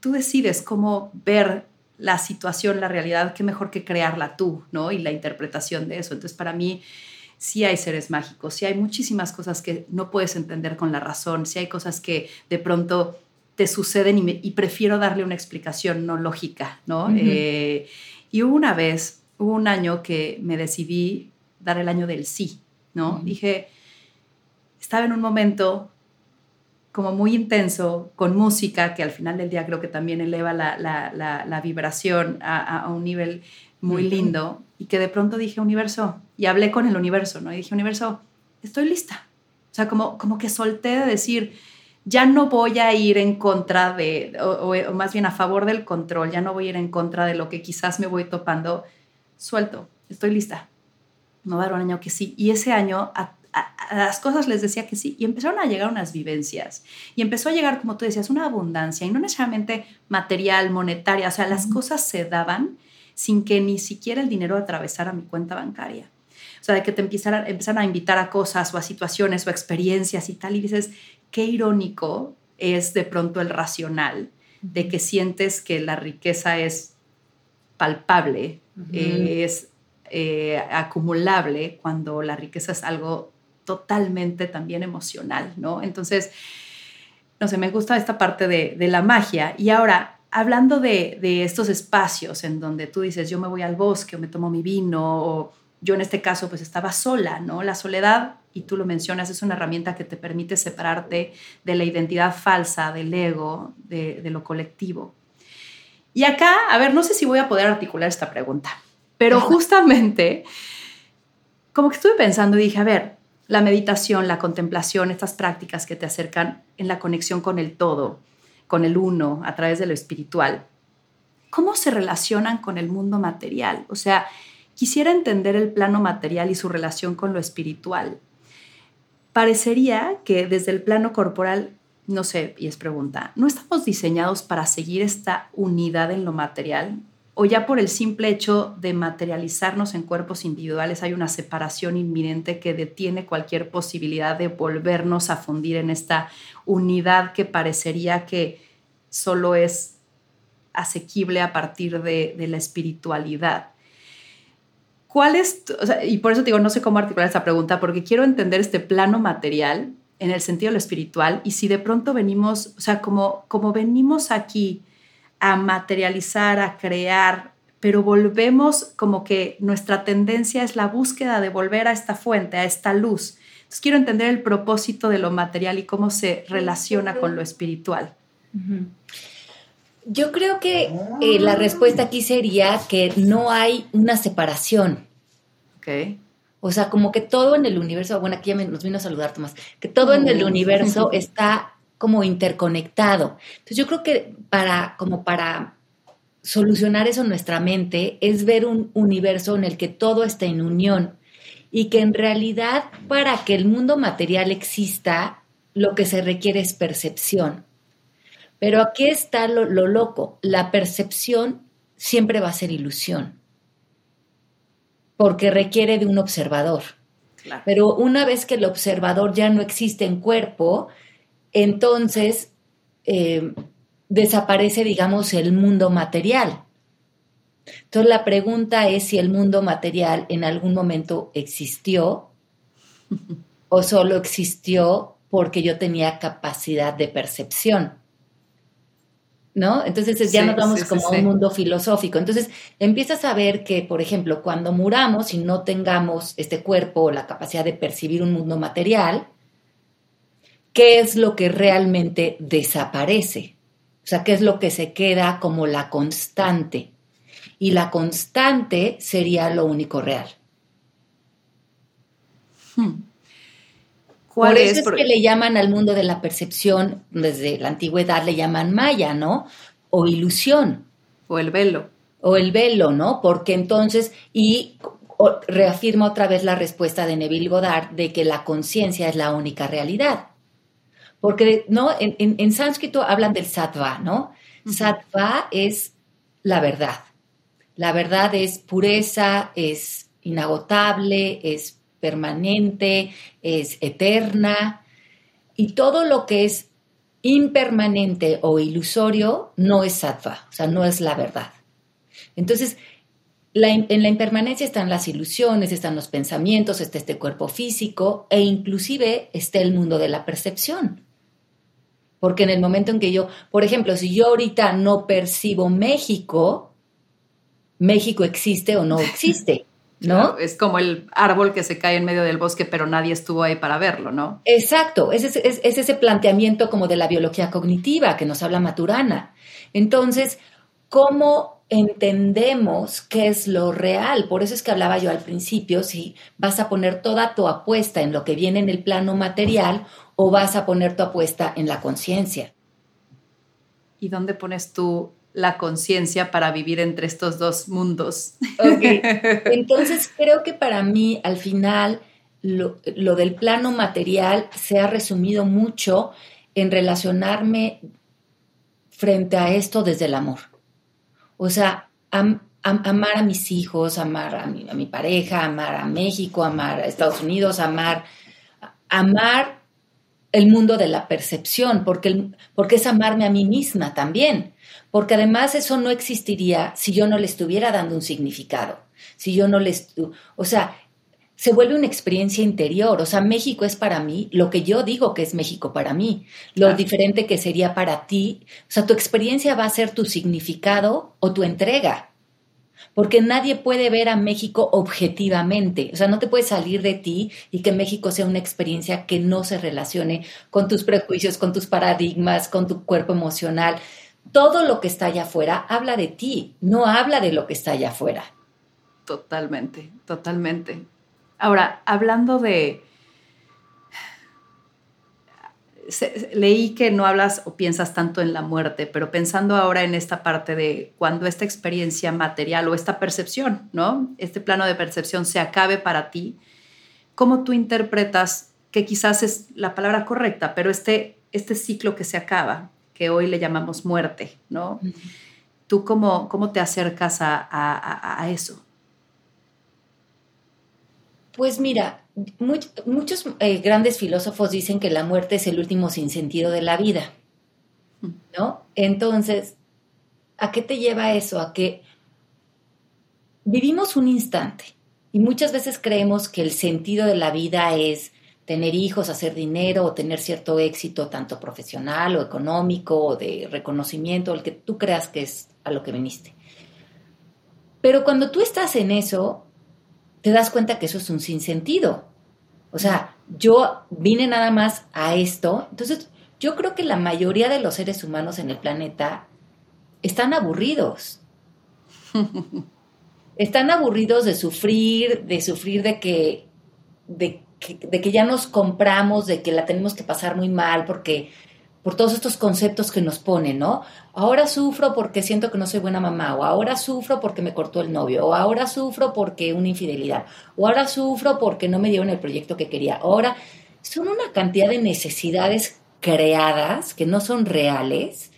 A: tú decides cómo ver la situación, la realidad, qué mejor que crearla tú, ¿no? Y la interpretación de eso. Entonces, para mí, sí hay seres mágicos, sí hay muchísimas cosas que no puedes entender con la razón, sí hay cosas que de pronto te suceden y, prefiero darle una explicación no lógica, ¿no? Eh, y hubo una vez, hubo un año que me decidí dar el año del sí, ¿no? Dije, estaba en un momento como muy intenso, con música, que al final del día creo que también eleva la, vibración a, un nivel muy lindo, y que de pronto dije, universo, y hablé con el universo, ¿no? Y dije, universo, estoy lista. O sea, como, como que solté de decir, ya no voy a ir en contra de, o, o, más bien a favor del control, ya no voy a ir en contra de lo que quizás me voy topando, suelto, estoy lista. No va a dar un año que sí. Y ese año a a, las cosas les decía que sí y empezaron a llegar unas vivencias y empezó a llegar, como tú decías, una abundancia y no necesariamente material, monetaria, o sea, las cosas se daban sin que ni siquiera el dinero atravesara mi cuenta bancaria. O sea, de que te empezaran, a invitar a cosas o a situaciones o a experiencias y tal, y dices, qué irónico es de pronto el racional de que sientes que la riqueza es palpable, es eh, acumulable, cuando la riqueza es algo totalmente también emocional, ¿no? Entonces, no sé, me gusta esta parte de, la magia. Y ahora, hablando de, estos espacios en donde tú dices, yo me voy al bosque o me tomo mi vino, o yo en este caso pues estaba sola, ¿no? La soledad, y tú lo mencionas, es una herramienta que te permite separarte de la identidad falsa, del ego, de, de lo colectivo. Y acá, a ver, no sé si voy a poder articular esta pregunta, pero justamente, como que estuve pensando y dije, a ver, la meditación, la contemplación, estas prácticas que te acercan en la conexión con el todo, con el uno, a través de lo espiritual, ¿cómo se relacionan con el mundo material? O sea, quisiera entender el plano material y su relación con lo espiritual. Parecería que desde el plano corporal, no sé, y es pregunta, ¿no estamos diseñados para seguir esta unidad en lo material? o ya por el simple hecho de materializarnos en cuerpos individuales hay una separación inminente que detiene cualquier posibilidad de volvernos a fundir en esta unidad que parecería que solo es asequible a partir de, la espiritualidad. ¿Cuál es, y por eso digo, no sé cómo articular esta pregunta, porque quiero entender este plano material en el sentido de lo espiritual y si de pronto venimos, o sea, como, como venimos aquí, a materializar, a crear, pero volvemos como que nuestra tendencia es la búsqueda de volver a esta fuente, a esta luz. Entonces quiero entender el propósito de lo material y cómo se relaciona con lo espiritual.
B: Yo creo que eh, la respuesta aquí sería que no hay una separación.
A: Okay.
B: O sea, como que todo en el universo, bueno, aquí ya nos vino a saludar Tomás, que todo en el universo está como interconectado. Entonces yo creo que para, como para solucionar eso en nuestra mente es ver un universo en el que todo está en unión y que en realidad para que el mundo material exista, lo que se requiere es percepción. Pero aquí está lo, loco, la percepción siempre va a ser ilusión, porque requiere de un observador. Pero una vez que el observador ya no existe en cuerpo, entonces eh, desaparece, digamos, el mundo material. Entonces la pregunta es si el mundo material en algún momento existió o solo existió porque yo tenía capacidad de percepción. ¿No? Entonces ya nos vamos como a un mundo filosófico. Entonces empiezas a ver que, por ejemplo, cuando muramos y no tengamos este cuerpo o la capacidad de percibir un mundo material, qué es lo que realmente desaparece. O sea, qué es lo que se queda como la constante. Y la constante sería lo único real. Hmm. Por eso es, que le llaman al mundo de la percepción, desde la antigüedad le llaman maya, ¿no? O ilusión.
A: O el velo.
B: O el velo, ¿no? Porque entonces, y reafirma otra vez la respuesta de Neville Goddard de que la conciencia es la única realidad. Porque, ¿no? En, sánscrito hablan del sattva, ¿no? Sattva es la verdad. La verdad es pureza, es inagotable, es permanente, es eterna. Y todo lo que es impermanente o ilusorio no es sattva, o sea, no es la verdad. Entonces, en la impermanencia están las ilusiones, están los pensamientos, está este cuerpo físico e inclusive está el mundo de la percepción Porque en el momento en que yo, por ejemplo, si yo ahorita no percibo México, México existe o no existe. ¿No?
A: es como el árbol que se cae en medio del bosque, pero nadie estuvo ahí para verlo, ¿no?
B: Exacto, es, es, es ese planteamiento como de la biología cognitiva que nos habla Maturana. Entonces, ¿cómo entendemos qué es lo real? Por eso es que hablaba yo al principio, si vas a poner toda tu apuesta en lo que viene en el plano material o vas a poner tu apuesta en la conciencia.
A: ¿Y dónde pones tú la conciencia para vivir entre estos dos mundos.
B: Entonces creo que para mí al final lo, del plano material se ha resumido mucho en relacionarme frente a esto desde el amor. O sea, amar a mis hijos, amar a mi, a mi, pareja, amar a México, amar a Estados Unidos, amar, amar el mundo de la percepción, porque, porque es amarme a mí misma también. Porque además eso no existiría si yo no le estuviera dando un significado, si yo no les, o sea, se vuelve una experiencia interior, o sea, México es para mí lo que yo digo que es México para mí, lo diferente que sería para ti, o sea, tu experiencia va a ser tu significado o tu entrega. Porque nadie puede ver a México objetivamente. O sea, no te puedes salir de ti y que México sea una experiencia que no se relacione con tus prejuicios, con tus paradigmas, con tu cuerpo emocional todo lo que está allá afuera habla de ti, no habla de lo que está allá afuera.
A: Totalmente, totalmente. Ahora, hablando de... leí que no hablas o piensas tanto en la muerte, pero pensando ahora en esta parte de cuando esta experiencia material o esta percepción, ¿no? Este plano de percepción se acabe para ti, ¿cómo tú interpretas que quizás es la palabra correcta, pero este, este ciclo que se acaba, que hoy le llamamos muerte, ¿no? ¿Tú cómo, cómo te acercas a, eso?
B: Pues mira, muchos eh, grandes filósofos dicen que la muerte es el último sinsentido de la vida, ¿no? Entonces, ¿a qué te lleva eso? A que vivimos un instante y muchas veces creemos que el sentido de la vida es tener hijos, hacer dinero o tener cierto éxito, tanto profesional o económico o de reconocimiento, el que tú creas que es a lo que viniste. Pero cuando tú estás en eso, te das cuenta que eso es un sinsentido. O sea, yo vine nada más a esto. Entonces, yo creo que la mayoría de los seres humanos en el planeta están aburridos. están aburridos de sufrir, de sufrir de que, de de que ya nos compramos, de que la tenemos que pasar muy mal, porque por todos estos conceptos que nos ponen, ¿no? Ahora sufro porque siento que no soy buena mamá, o ahora sufro porque me cortó el novio, o ahora sufro porque una infidelidad, o ahora sufro porque no me dieron el proyecto que quería. Ahora son una cantidad de necesidades creadas que no son reales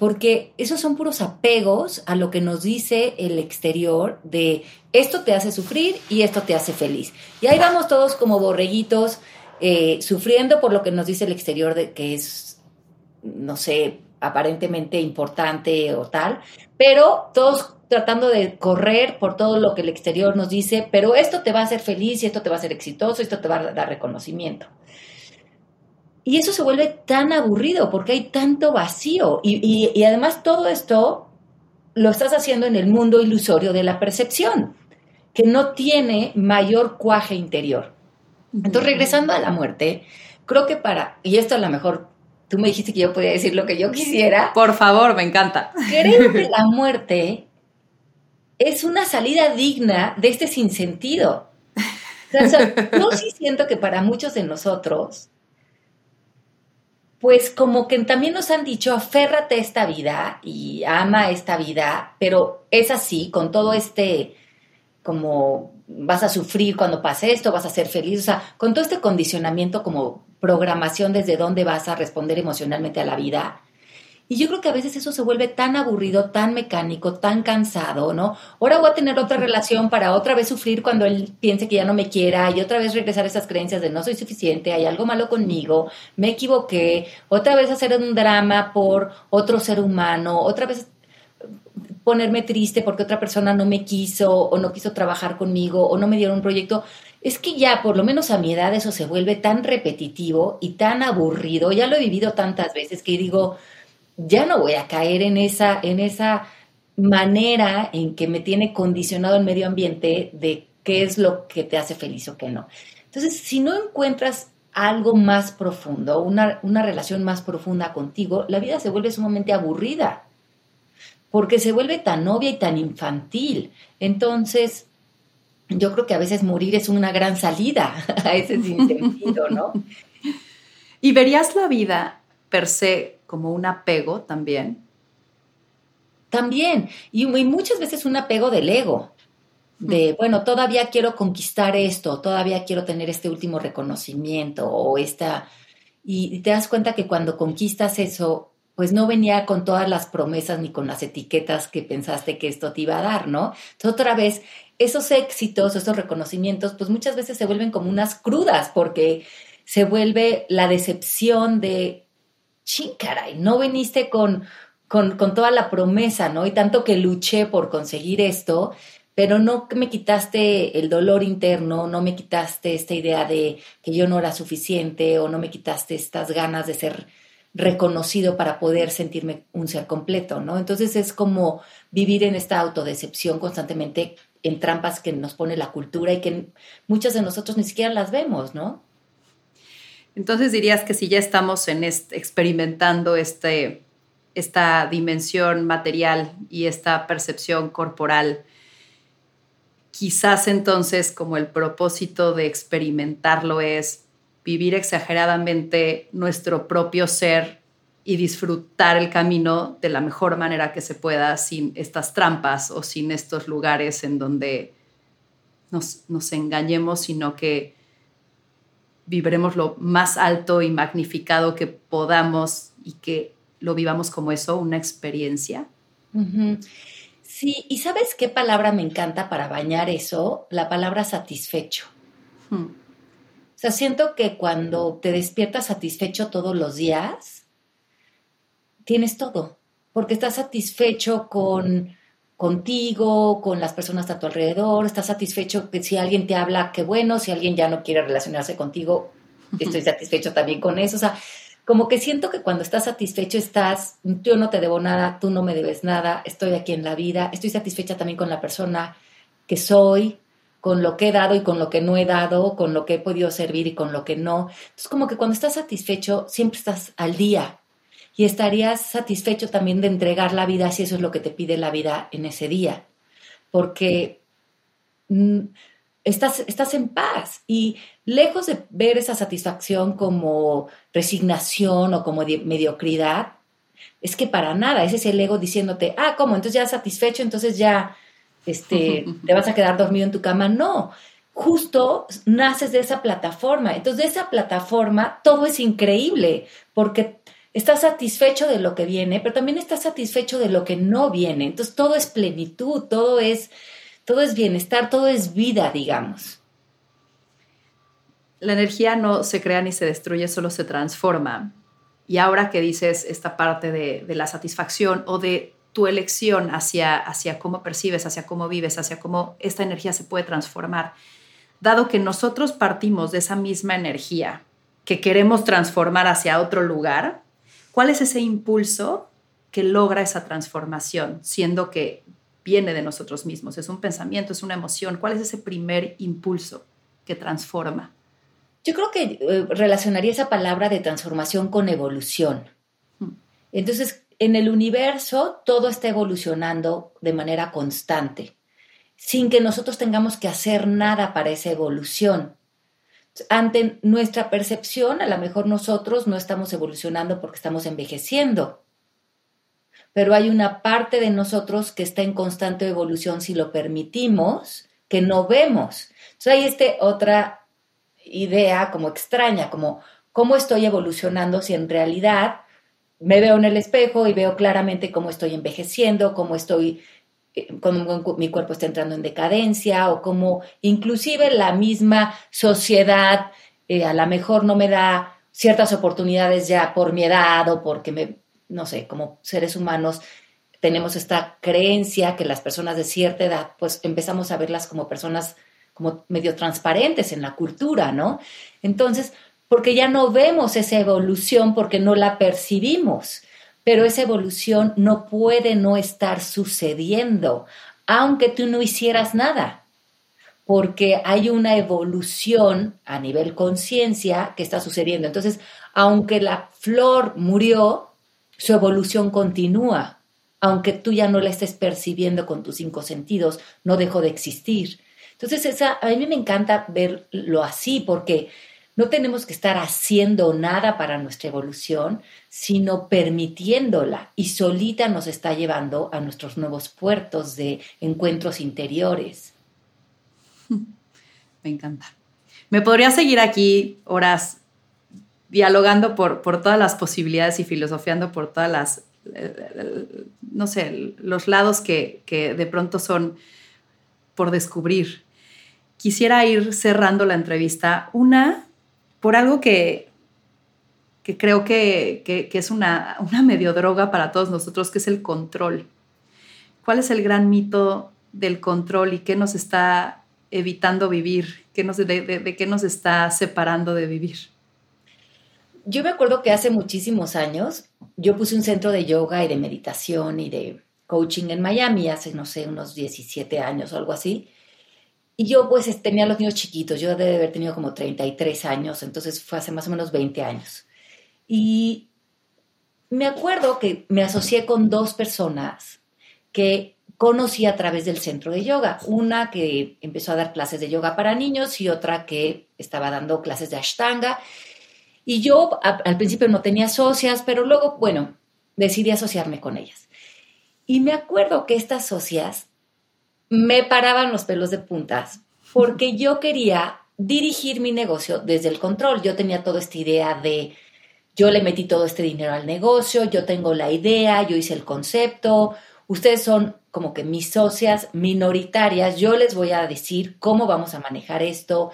B: porque esos son puros apegos a lo que nos dice el exterior de esto te hace sufrir y esto te hace feliz. Y ahí vamos todos como borreguitos eh, sufriendo por lo que nos dice el exterior de que es, no sé, aparentemente importante o tal, pero todos tratando de correr por todo lo que el exterior nos dice, pero esto te va a hacer feliz y esto te va a hacer exitoso, esto te va a dar reconocimiento. Y eso se vuelve tan aburrido porque hay tanto vacío. Y, además todo esto lo estás haciendo en el mundo ilusorio de la percepción, que no tiene mayor cuaje interior. Entonces, regresando a la muerte, creo que para, y esto a lo mejor tú me dijiste que yo podía decir lo que yo quisiera.
A: Por favor, me encanta.
B: Creo que la muerte es una salida digna de este sinsentido. O sea, yo sí siento que para muchos de nosotros pues como que también nos han dicho, aférrate a esta vida y ama esta vida, pero es así, con todo este, como vas a sufrir cuando pase esto, vas a ser feliz, o sea, con todo este condicionamiento como programación desde dónde vas a responder emocionalmente a la vida, y yo creo que a veces eso se vuelve tan aburrido, tan mecánico, tan cansado, ¿no? Ahora voy a tener otra relación para otra vez sufrir cuando él piense que ya no me quiera y otra vez regresar a esas creencias de no soy suficiente, hay algo malo conmigo, me equivoqué, otra vez hacer un drama por otro ser humano, otra vez ponerme triste porque otra persona no me quiso o no quiso trabajar conmigo o no me dieron un proyecto. Es que ya, por lo menos a mi edad, eso se vuelve tan repetitivo y tan aburrido. Ya lo he vivido tantas veces que digo, ya no voy a caer en esa, en esa manera en que me tiene condicionado el medio ambiente de qué es lo que te hace feliz o qué no. Entonces, si no encuentras algo más profundo, una, una relación más profunda contigo, la vida se vuelve sumamente aburrida, porque se vuelve tan obvia y tan infantil. Entonces, yo creo que a veces morir es una gran salida a ese sinsentido, ¿no?
A: ¿Y verías la vida per se como un apego también?
B: También, y, muchas veces un apego del ego, de, bueno, todavía quiero conquistar esto, todavía quiero tener este último reconocimiento o esta... Y te das cuenta que cuando conquistas eso, pues no venía con todas las promesas ni con las etiquetas que pensaste que esto te iba a dar, ¿no? Entonces otra vez esos éxitos, esos reconocimientos, pues muchas veces se vuelven como unas crudas porque se vuelve la decepción de, ching, caray, no viniste con, con, con, toda la promesa, ¿no? Y tanto que luché por conseguir esto, pero no me quitaste el dolor interno, no me quitaste esta idea de que yo no era suficiente o no me quitaste estas ganas de ser reconocido para poder sentirme un ser completo, ¿no? Entonces es como vivir en esta autodecepción constantemente en trampas que nos pone la cultura y que muchas de nosotros ni siquiera las vemos, ¿no?
A: Entonces dirías que si ya estamos en experimentando este, esta dimensión material y esta percepción corporal, quizás entonces como el propósito de experimentarlo es vivir exageradamente nuestro propio ser y disfrutar el camino de la mejor manera que se pueda sin estas trampas o sin estos lugares en donde nos, engañemos, sino que viviremos lo más alto y magnificado que podamos y que lo vivamos como eso, una experiencia.
B: Sí, y ¿sabes qué palabra me encanta para bañar eso? La palabra satisfecho. Hmm. O sea, siento que cuando te despiertas satisfecho todos los días, tienes todo, porque estás satisfecho con contigo, con las personas a tu alrededor, estás satisfecho que si alguien te habla, qué bueno, si alguien ya no quiere relacionarse contigo, estoy satisfecho también con eso, o sea, como que siento que cuando estás satisfecho estás, yo no te debo nada, tú no me debes nada, estoy aquí en la vida, estoy satisfecha también con la persona que soy, con lo que he dado y con lo que no he dado, con lo que he podido servir y con lo que no. Entonces, como que cuando estás satisfecho, siempre estás al día, y estarías satisfecho también de entregar la vida si eso es lo que te pide la vida en ese día, porque mm, estás, estás en paz y lejos de ver esa satisfacción como resignación o como mediocridad, es que para nada, ese es el ego diciéndote, ah, ¿cómo? Entonces ya satisfecho, entonces ya este, te vas a quedar dormido en tu cama. No, justo naces de esa plataforma. Entonces de esa plataforma todo es increíble porque estás satisfecho de lo que viene, pero también estás satisfecho de lo que no viene. Entonces todo es plenitud, todo es, todo es bienestar, todo es vida, digamos.
A: La energía no se crea ni se destruye, solo se transforma. Y ahora que dices esta parte de, la satisfacción o de tu elección hacia, hacia cómo percibes, hacia cómo vives, hacia cómo esta energía se puede transformar, dado que nosotros partimos de esa misma energía que queremos transformar hacia otro lugar, ¿Cuál es ese impulso que logra esa transformación, siendo que viene de nosotros mismos? Es un pensamiento, es una emoción. ¿Cuál es ese primer impulso que transforma?
B: Yo creo que eh, relacionaría esa palabra de transformación con evolución. Hmm. Entonces, en el universo todo está evolucionando de manera constante, sin que nosotros tengamos que hacer nada para esa evolución ante nuestra percepción, a lo mejor nosotros no estamos evolucionando porque estamos envejeciendo, pero hay una parte de nosotros que está en constante evolución si lo permitimos, que no vemos. Entonces hay este, otra idea como extraña, como cómo estoy evolucionando si en realidad me veo en el espejo y veo claramente cómo estoy envejeciendo, cómo estoy eh, cómo mi cuerpo está entrando en decadencia o cómo inclusive la misma sociedad eh, a lo mejor no me da ciertas oportunidades ya por mi edad o porque me, no sé, como seres humanos tenemos esta creencia que las personas de cierta edad pues empezamos a verlas como personas como medio transparentes en la cultura, ¿no? Entonces, porque ya no vemos esa evolución porque no la percibimos, pero esa evolución no puede no estar sucediendo, aunque tú no hicieras nada, porque hay una evolución a nivel conciencia que está sucediendo. Entonces, aunque la flor murió, su evolución continúa, aunque tú ya no la estés percibiendo con tus cinco sentidos, no dejó de existir. Entonces, esa, a mí me encanta verlo así, porque no tenemos que estar haciendo nada para nuestra evolución, sino permitiéndola y solita nos está llevando a nuestros nuevos puertos de encuentros interiores.
A: Me encanta. Me podría seguir aquí horas dialogando por, por todas las posibilidades y filosofiando por todas las, eh, no sé, los lados que, que de pronto son por descubrir. Quisiera ir cerrando la entrevista. Una, por algo que, que creo que, es una, una, medio droga para todos nosotros, que es el control. ¿Cuál es el gran mito del control y qué nos está evitando vivir? ¿Qué nos, de, qué nos está separando de vivir?
B: Yo me acuerdo que hace muchísimos años yo puse un centro de yoga y de meditación y de coaching en Miami, hace, no sé, unos 17 años o algo así. Y yo pues tenía los niños chiquitos, yo debe haber tenido como 33 años, entonces fue hace más o menos 20 años. Y me acuerdo que me asocié con dos personas que conocí a través del centro de yoga. Una que empezó a dar clases de yoga para niños y otra que estaba dando clases de ashtanga. Y yo al principio no tenía socias, pero luego, bueno, decidí asociarme con ellas. Y me acuerdo que estas socias me paraban los pelos de puntas porque yo quería dirigir mi negocio desde el control. Yo tenía toda esta idea de, yo le metí todo este dinero al negocio, yo tengo la idea, yo hice el concepto, ustedes son como que mis socias minoritarias, yo les voy a decir cómo vamos a manejar esto.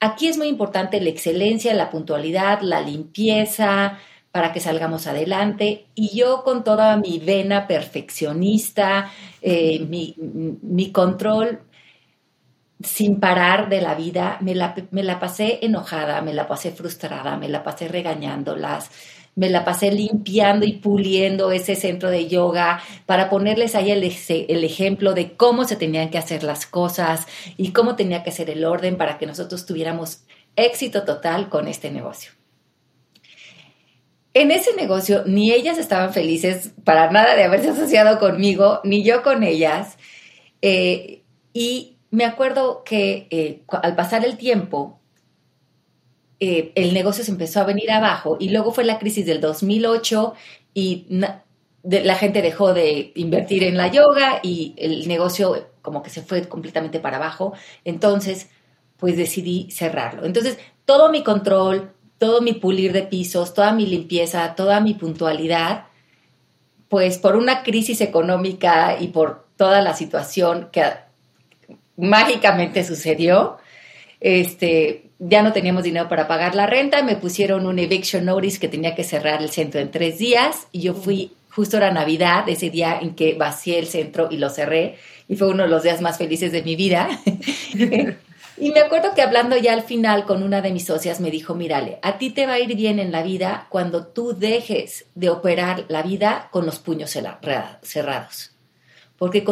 B: Aquí es muy importante la excelencia, la puntualidad, la limpieza, para que salgamos adelante. Y yo con toda mi vena perfeccionista, eh, mi, control sin parar de la vida, me la, pasé enojada, me la pasé frustrada, me la pasé regañándolas, me la pasé limpiando y puliendo ese centro de yoga para ponerles ahí el, el, ejemplo de cómo se tenían que hacer las cosas y cómo tenía que ser el orden para que nosotros tuviéramos éxito total con este negocio. En ese negocio ni ellas estaban felices para nada de haberse asociado conmigo, ni yo con ellas. Eh, y me acuerdo que eh, al pasar el tiempo, eh, el negocio se empezó a venir abajo y luego fue la crisis del 2008 y la gente dejó de invertir en la yoga y el negocio como que se fue completamente para abajo. Entonces, pues decidí cerrarlo. Entonces, todo mi control, todo mi pulir de pisos, toda mi limpieza, toda mi puntualidad, pues por una crisis económica y por toda la situación que mágicamente sucedió, este, ya no teníamos dinero para pagar la renta, me pusieron un eviction notice que tenía que cerrar el centro en tres días y yo fui, justo era Navidad, ese día en que vacié el centro y lo cerré y fue uno de los días más felices de mi vida. Y me acuerdo que hablando ya al final con una de mis socias me dijo, mírale, a ti te va a ir bien en la vida cuando tú dejes de operar la vida con los puños cerrados. Porque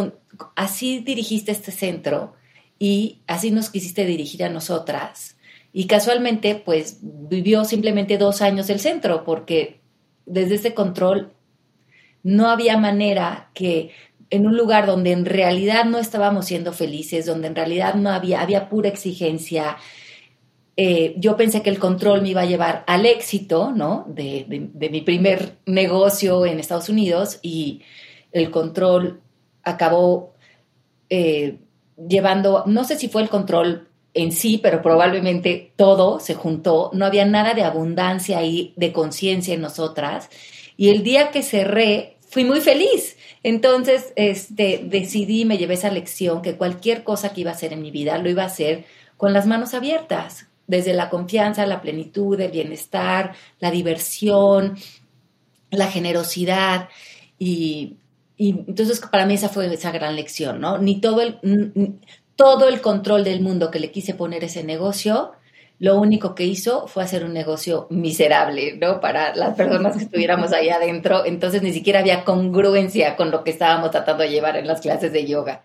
B: así dirigiste este centro y así nos quisiste dirigir a nosotras. Y casualmente, pues vivió simplemente dos años el centro, porque desde ese control no había manera que en un lugar donde en realidad no estábamos siendo felices, donde en realidad no había, había pura exigencia. Eh, yo pensé que el control me iba a llevar al éxito, ¿no? De, mi primer negocio en Estados Unidos y el control acabó eh, llevando, no sé si fue el control en sí, pero probablemente todo se juntó, no había nada de abundancia y de conciencia en nosotras. Y el día que cerré, fui muy feliz entonces, este, decidí, me llevé esa lección que cualquier cosa que iba a hacer en mi vida lo iba a hacer con las manos abiertas, desde la confianza, la plenitud, el bienestar, la diversión, la generosidad y, entonces para mí esa fue esa gran lección, ¿no? Ni todo el, todo el control del mundo que le quise poner ese negocio, lo único que hizo fue hacer un negocio miserable, ¿no? Para las personas que estuviéramos ahí adentro. Entonces ni siquiera había congruencia con lo que estábamos tratando de llevar en las clases de yoga.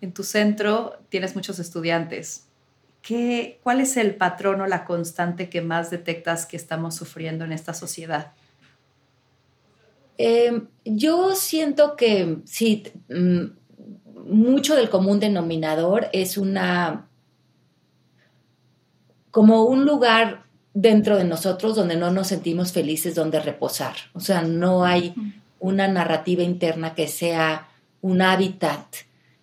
A: En tu centro tienes muchos estudiantes. ¿Qué, ¿Cuál es el patrón o la constante que más detectas que estamos sufriendo en esta sociedad?
B: Em, yo siento que sí, mm, mucho del común denominador es una como un lugar dentro de nosotros donde no nos sentimos felices, donde reposar. O sea, no hay una narrativa interna que sea un hábitat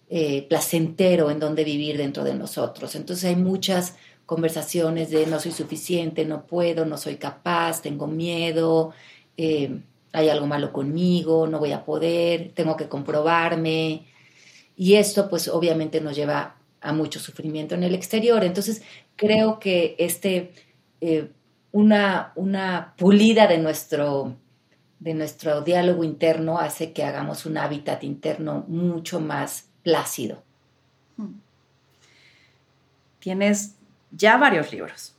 B: eh, placentero en donde vivir dentro de nosotros. Entonces hay muchas conversaciones de no soy suficiente, no puedo, no soy capaz, tengo miedo, eh, hay algo malo conmigo, no voy a poder, tengo que comprobarme. Y esto pues obviamente nos lleva a mucho sufrimiento en el exterior. Entonces creo que este, eh, una, una pulida de nuestro, de nuestro diálogo interno hace que hagamos un hábitat interno mucho más plácido. Hmm.
A: Tienes ya varios libros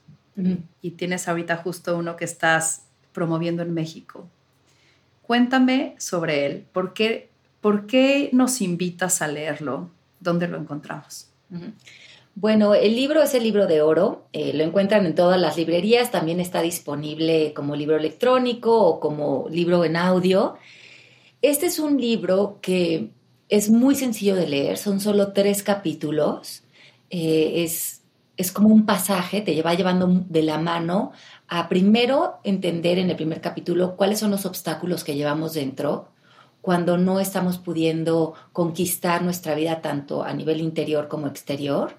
A: y tienes ahorita justo uno que estás promoviendo en México. Cuéntame sobre él. ¿Por qué, por qué nos invitas a leerlo? ¿Dónde lo encontramos?
B: Bueno, el libro es el libro de oro, eh, lo encuentran en todas las librerías, también está disponible como libro electrónico o como libro en audio. Este es un libro que es muy sencillo de leer, son solo tres capítulos. Eh, es, es como un pasaje, te va llevando de la mano a primero entender en el primer capítulo cuáles son los obstáculos que llevamos dentro cuando no estamos pudiendo conquistar nuestra vida tanto a nivel interior como exterior,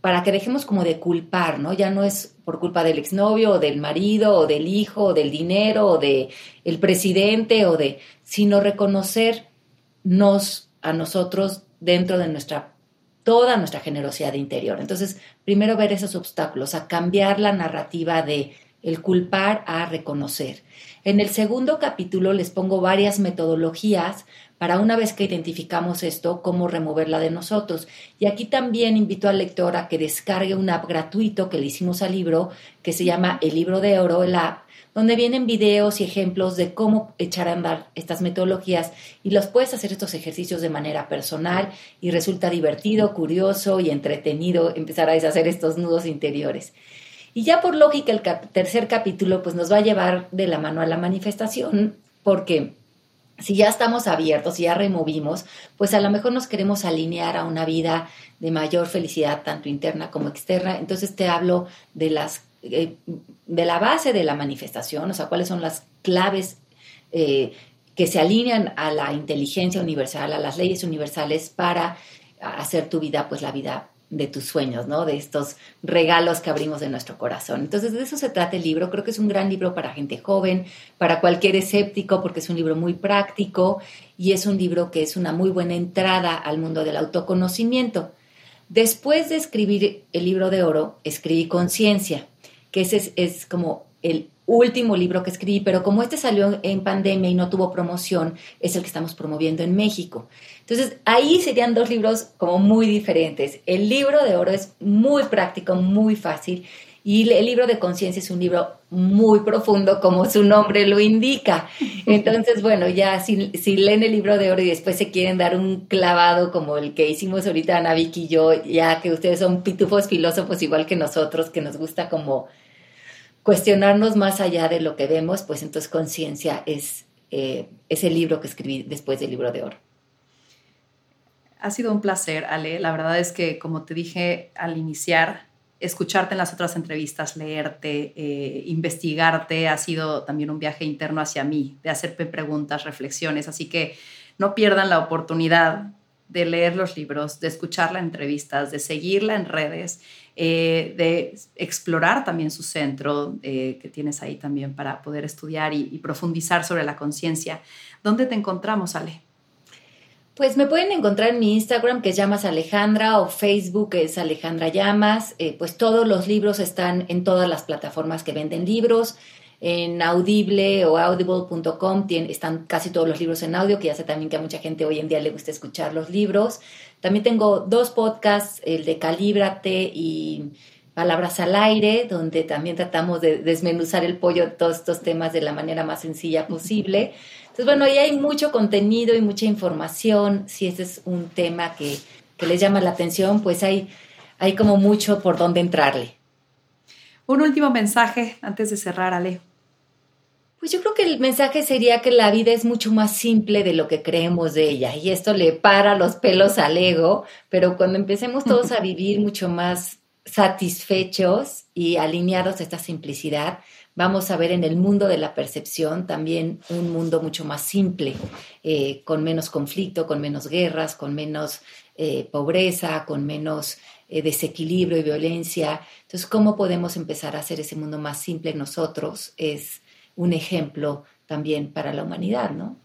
B: para que dejemos como de culpar, ¿no? Ya no es por culpa del exnovio o del marido o del hijo o del dinero o de el presidente o de, sino reconocernos a nosotros dentro de nuestra toda nuestra generosidad interior. Entonces, primero ver esos obstáculos, a cambiar la narrativa de el culpar a reconocer. En el segundo capítulo les pongo varias metodologías para una vez que identificamos esto, cómo removerla de nosotros. Y aquí también invito al lector a que descargue un app gratuito que le hicimos al libro, que se llama El libro de oro, el app, donde vienen videos y ejemplos de cómo echar a andar estas metodologías y los puedes hacer estos ejercicios de manera personal y resulta divertido, curioso y entretenido empezar a deshacer estos nudos interiores. Y ya por lógica el tercer capítulo pues nos va a llevar de la mano a la manifestación porque si ya estamos abiertos, si ya removimos, pues a lo mejor nos queremos alinear a una vida de mayor felicidad, tanto interna como externa. Entonces te hablo de las eh, de la base de la manifestación, o sea, cuáles son las claves eh, que se alinean a la inteligencia universal, a las leyes universales para hacer tu vida, pues la vida de tus sueños, ¿no? De estos regalos que abrimos de nuestro corazón. Entonces, de eso se trata el libro. Creo que es un gran libro para gente joven, para cualquier escéptico, porque es un libro muy práctico y es un libro que es una muy buena entrada al mundo del autoconocimiento. Después de escribir el libro de oro, escribí Conciencia que ese es, como el último libro que escribí, pero como este salió en pandemia y no tuvo promoción, es el que estamos promoviendo en México. Entonces, ahí serían dos libros como muy diferentes. El libro de oro es muy práctico, muy fácil, y el libro de conciencia es un libro muy profundo, como su nombre lo indica. Entonces, bueno, ya si, leen el libro de oro y después se quieren dar un clavado como el que hicimos ahorita Ana y yo, ya que ustedes son pitufos filósofos igual que nosotros, que nos gusta como cuestionarnos más allá de lo que vemos, pues entonces conciencia es, eh, es el libro que escribí después del libro de oro.
A: Ha sido un placer, Ale. La verdad es que, como te dije al iniciar, escucharte en las otras entrevistas, leerte, eh, investigarte, ha sido también un viaje interno hacia mí, de hacerme preguntas, reflexiones. Así que no pierdan la oportunidad de leer los libros, de escuchar las entrevistas, de seguirla en redes, eh, de explorar también su centro eh, que tienes ahí también para poder estudiar y, profundizar sobre la conciencia. ¿Dónde te encontramos, Ale?
B: Pues me pueden encontrar en mi Instagram que es Llamas Alejandra o Facebook que es Alejandra Llamas. Eh, pues todos los libros están en todas las plataformas que venden libros. En Audible o audible.com están casi todos los libros en audio, que ya sé también que a mucha gente hoy en día le gusta escuchar los libros. También tengo dos podcasts, el de Calíbrate y Palabras al Aire, donde también tratamos de desmenuzar el pollo de todos estos temas de la manera más sencilla posible. Entonces, bueno, ahí hay mucho contenido y mucha información. Si ese es un tema que, que les llama la atención, pues hay, hay como mucho por donde entrarle.
A: Un último mensaje antes de cerrar, Ale.
B: Pues yo creo que el mensaje sería que la vida es mucho más simple de lo que creemos de ella y esto le para los pelos al ego, pero cuando empecemos todos a vivir mucho más satisfechos y alineados a esta simplicidad, vamos a ver en el mundo de la percepción también un mundo mucho más simple, eh, con menos conflicto, con menos guerras, con menos eh, pobreza, con menos eh, desequilibrio y violencia. Entonces, ¿cómo podemos empezar a hacer ese mundo más simple nosotros? Es un ejemplo también para la humanidad, ¿no?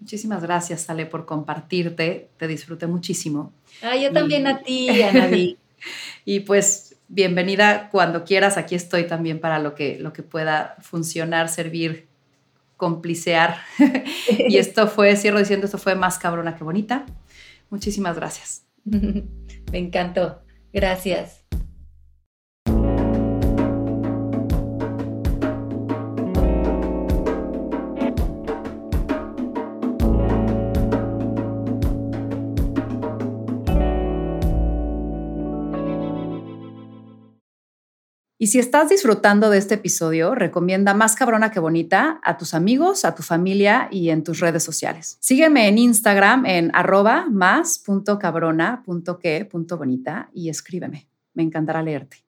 A: Muchísimas gracias, Ale, por compartirte. Te disfruté muchísimo.
B: Ah, yo también a ti,
A: y pues bienvenida cuando quieras. Aquí estoy también para lo que, lo que pueda funcionar, servir, complicear. y esto fue, cierro diciendo, esto fue más cabrona que bonita. Muchísimas gracias.
B: Me encantó. Gracias.
A: Y si estás disfrutando de este episodio, recomienda Más Cabrona que Bonita a tus amigos, a tu familia y en tus redes sociales. Sígueme en Instagram en arroba más.cabrona.que.bonita y escríbeme. Me encantará leerte.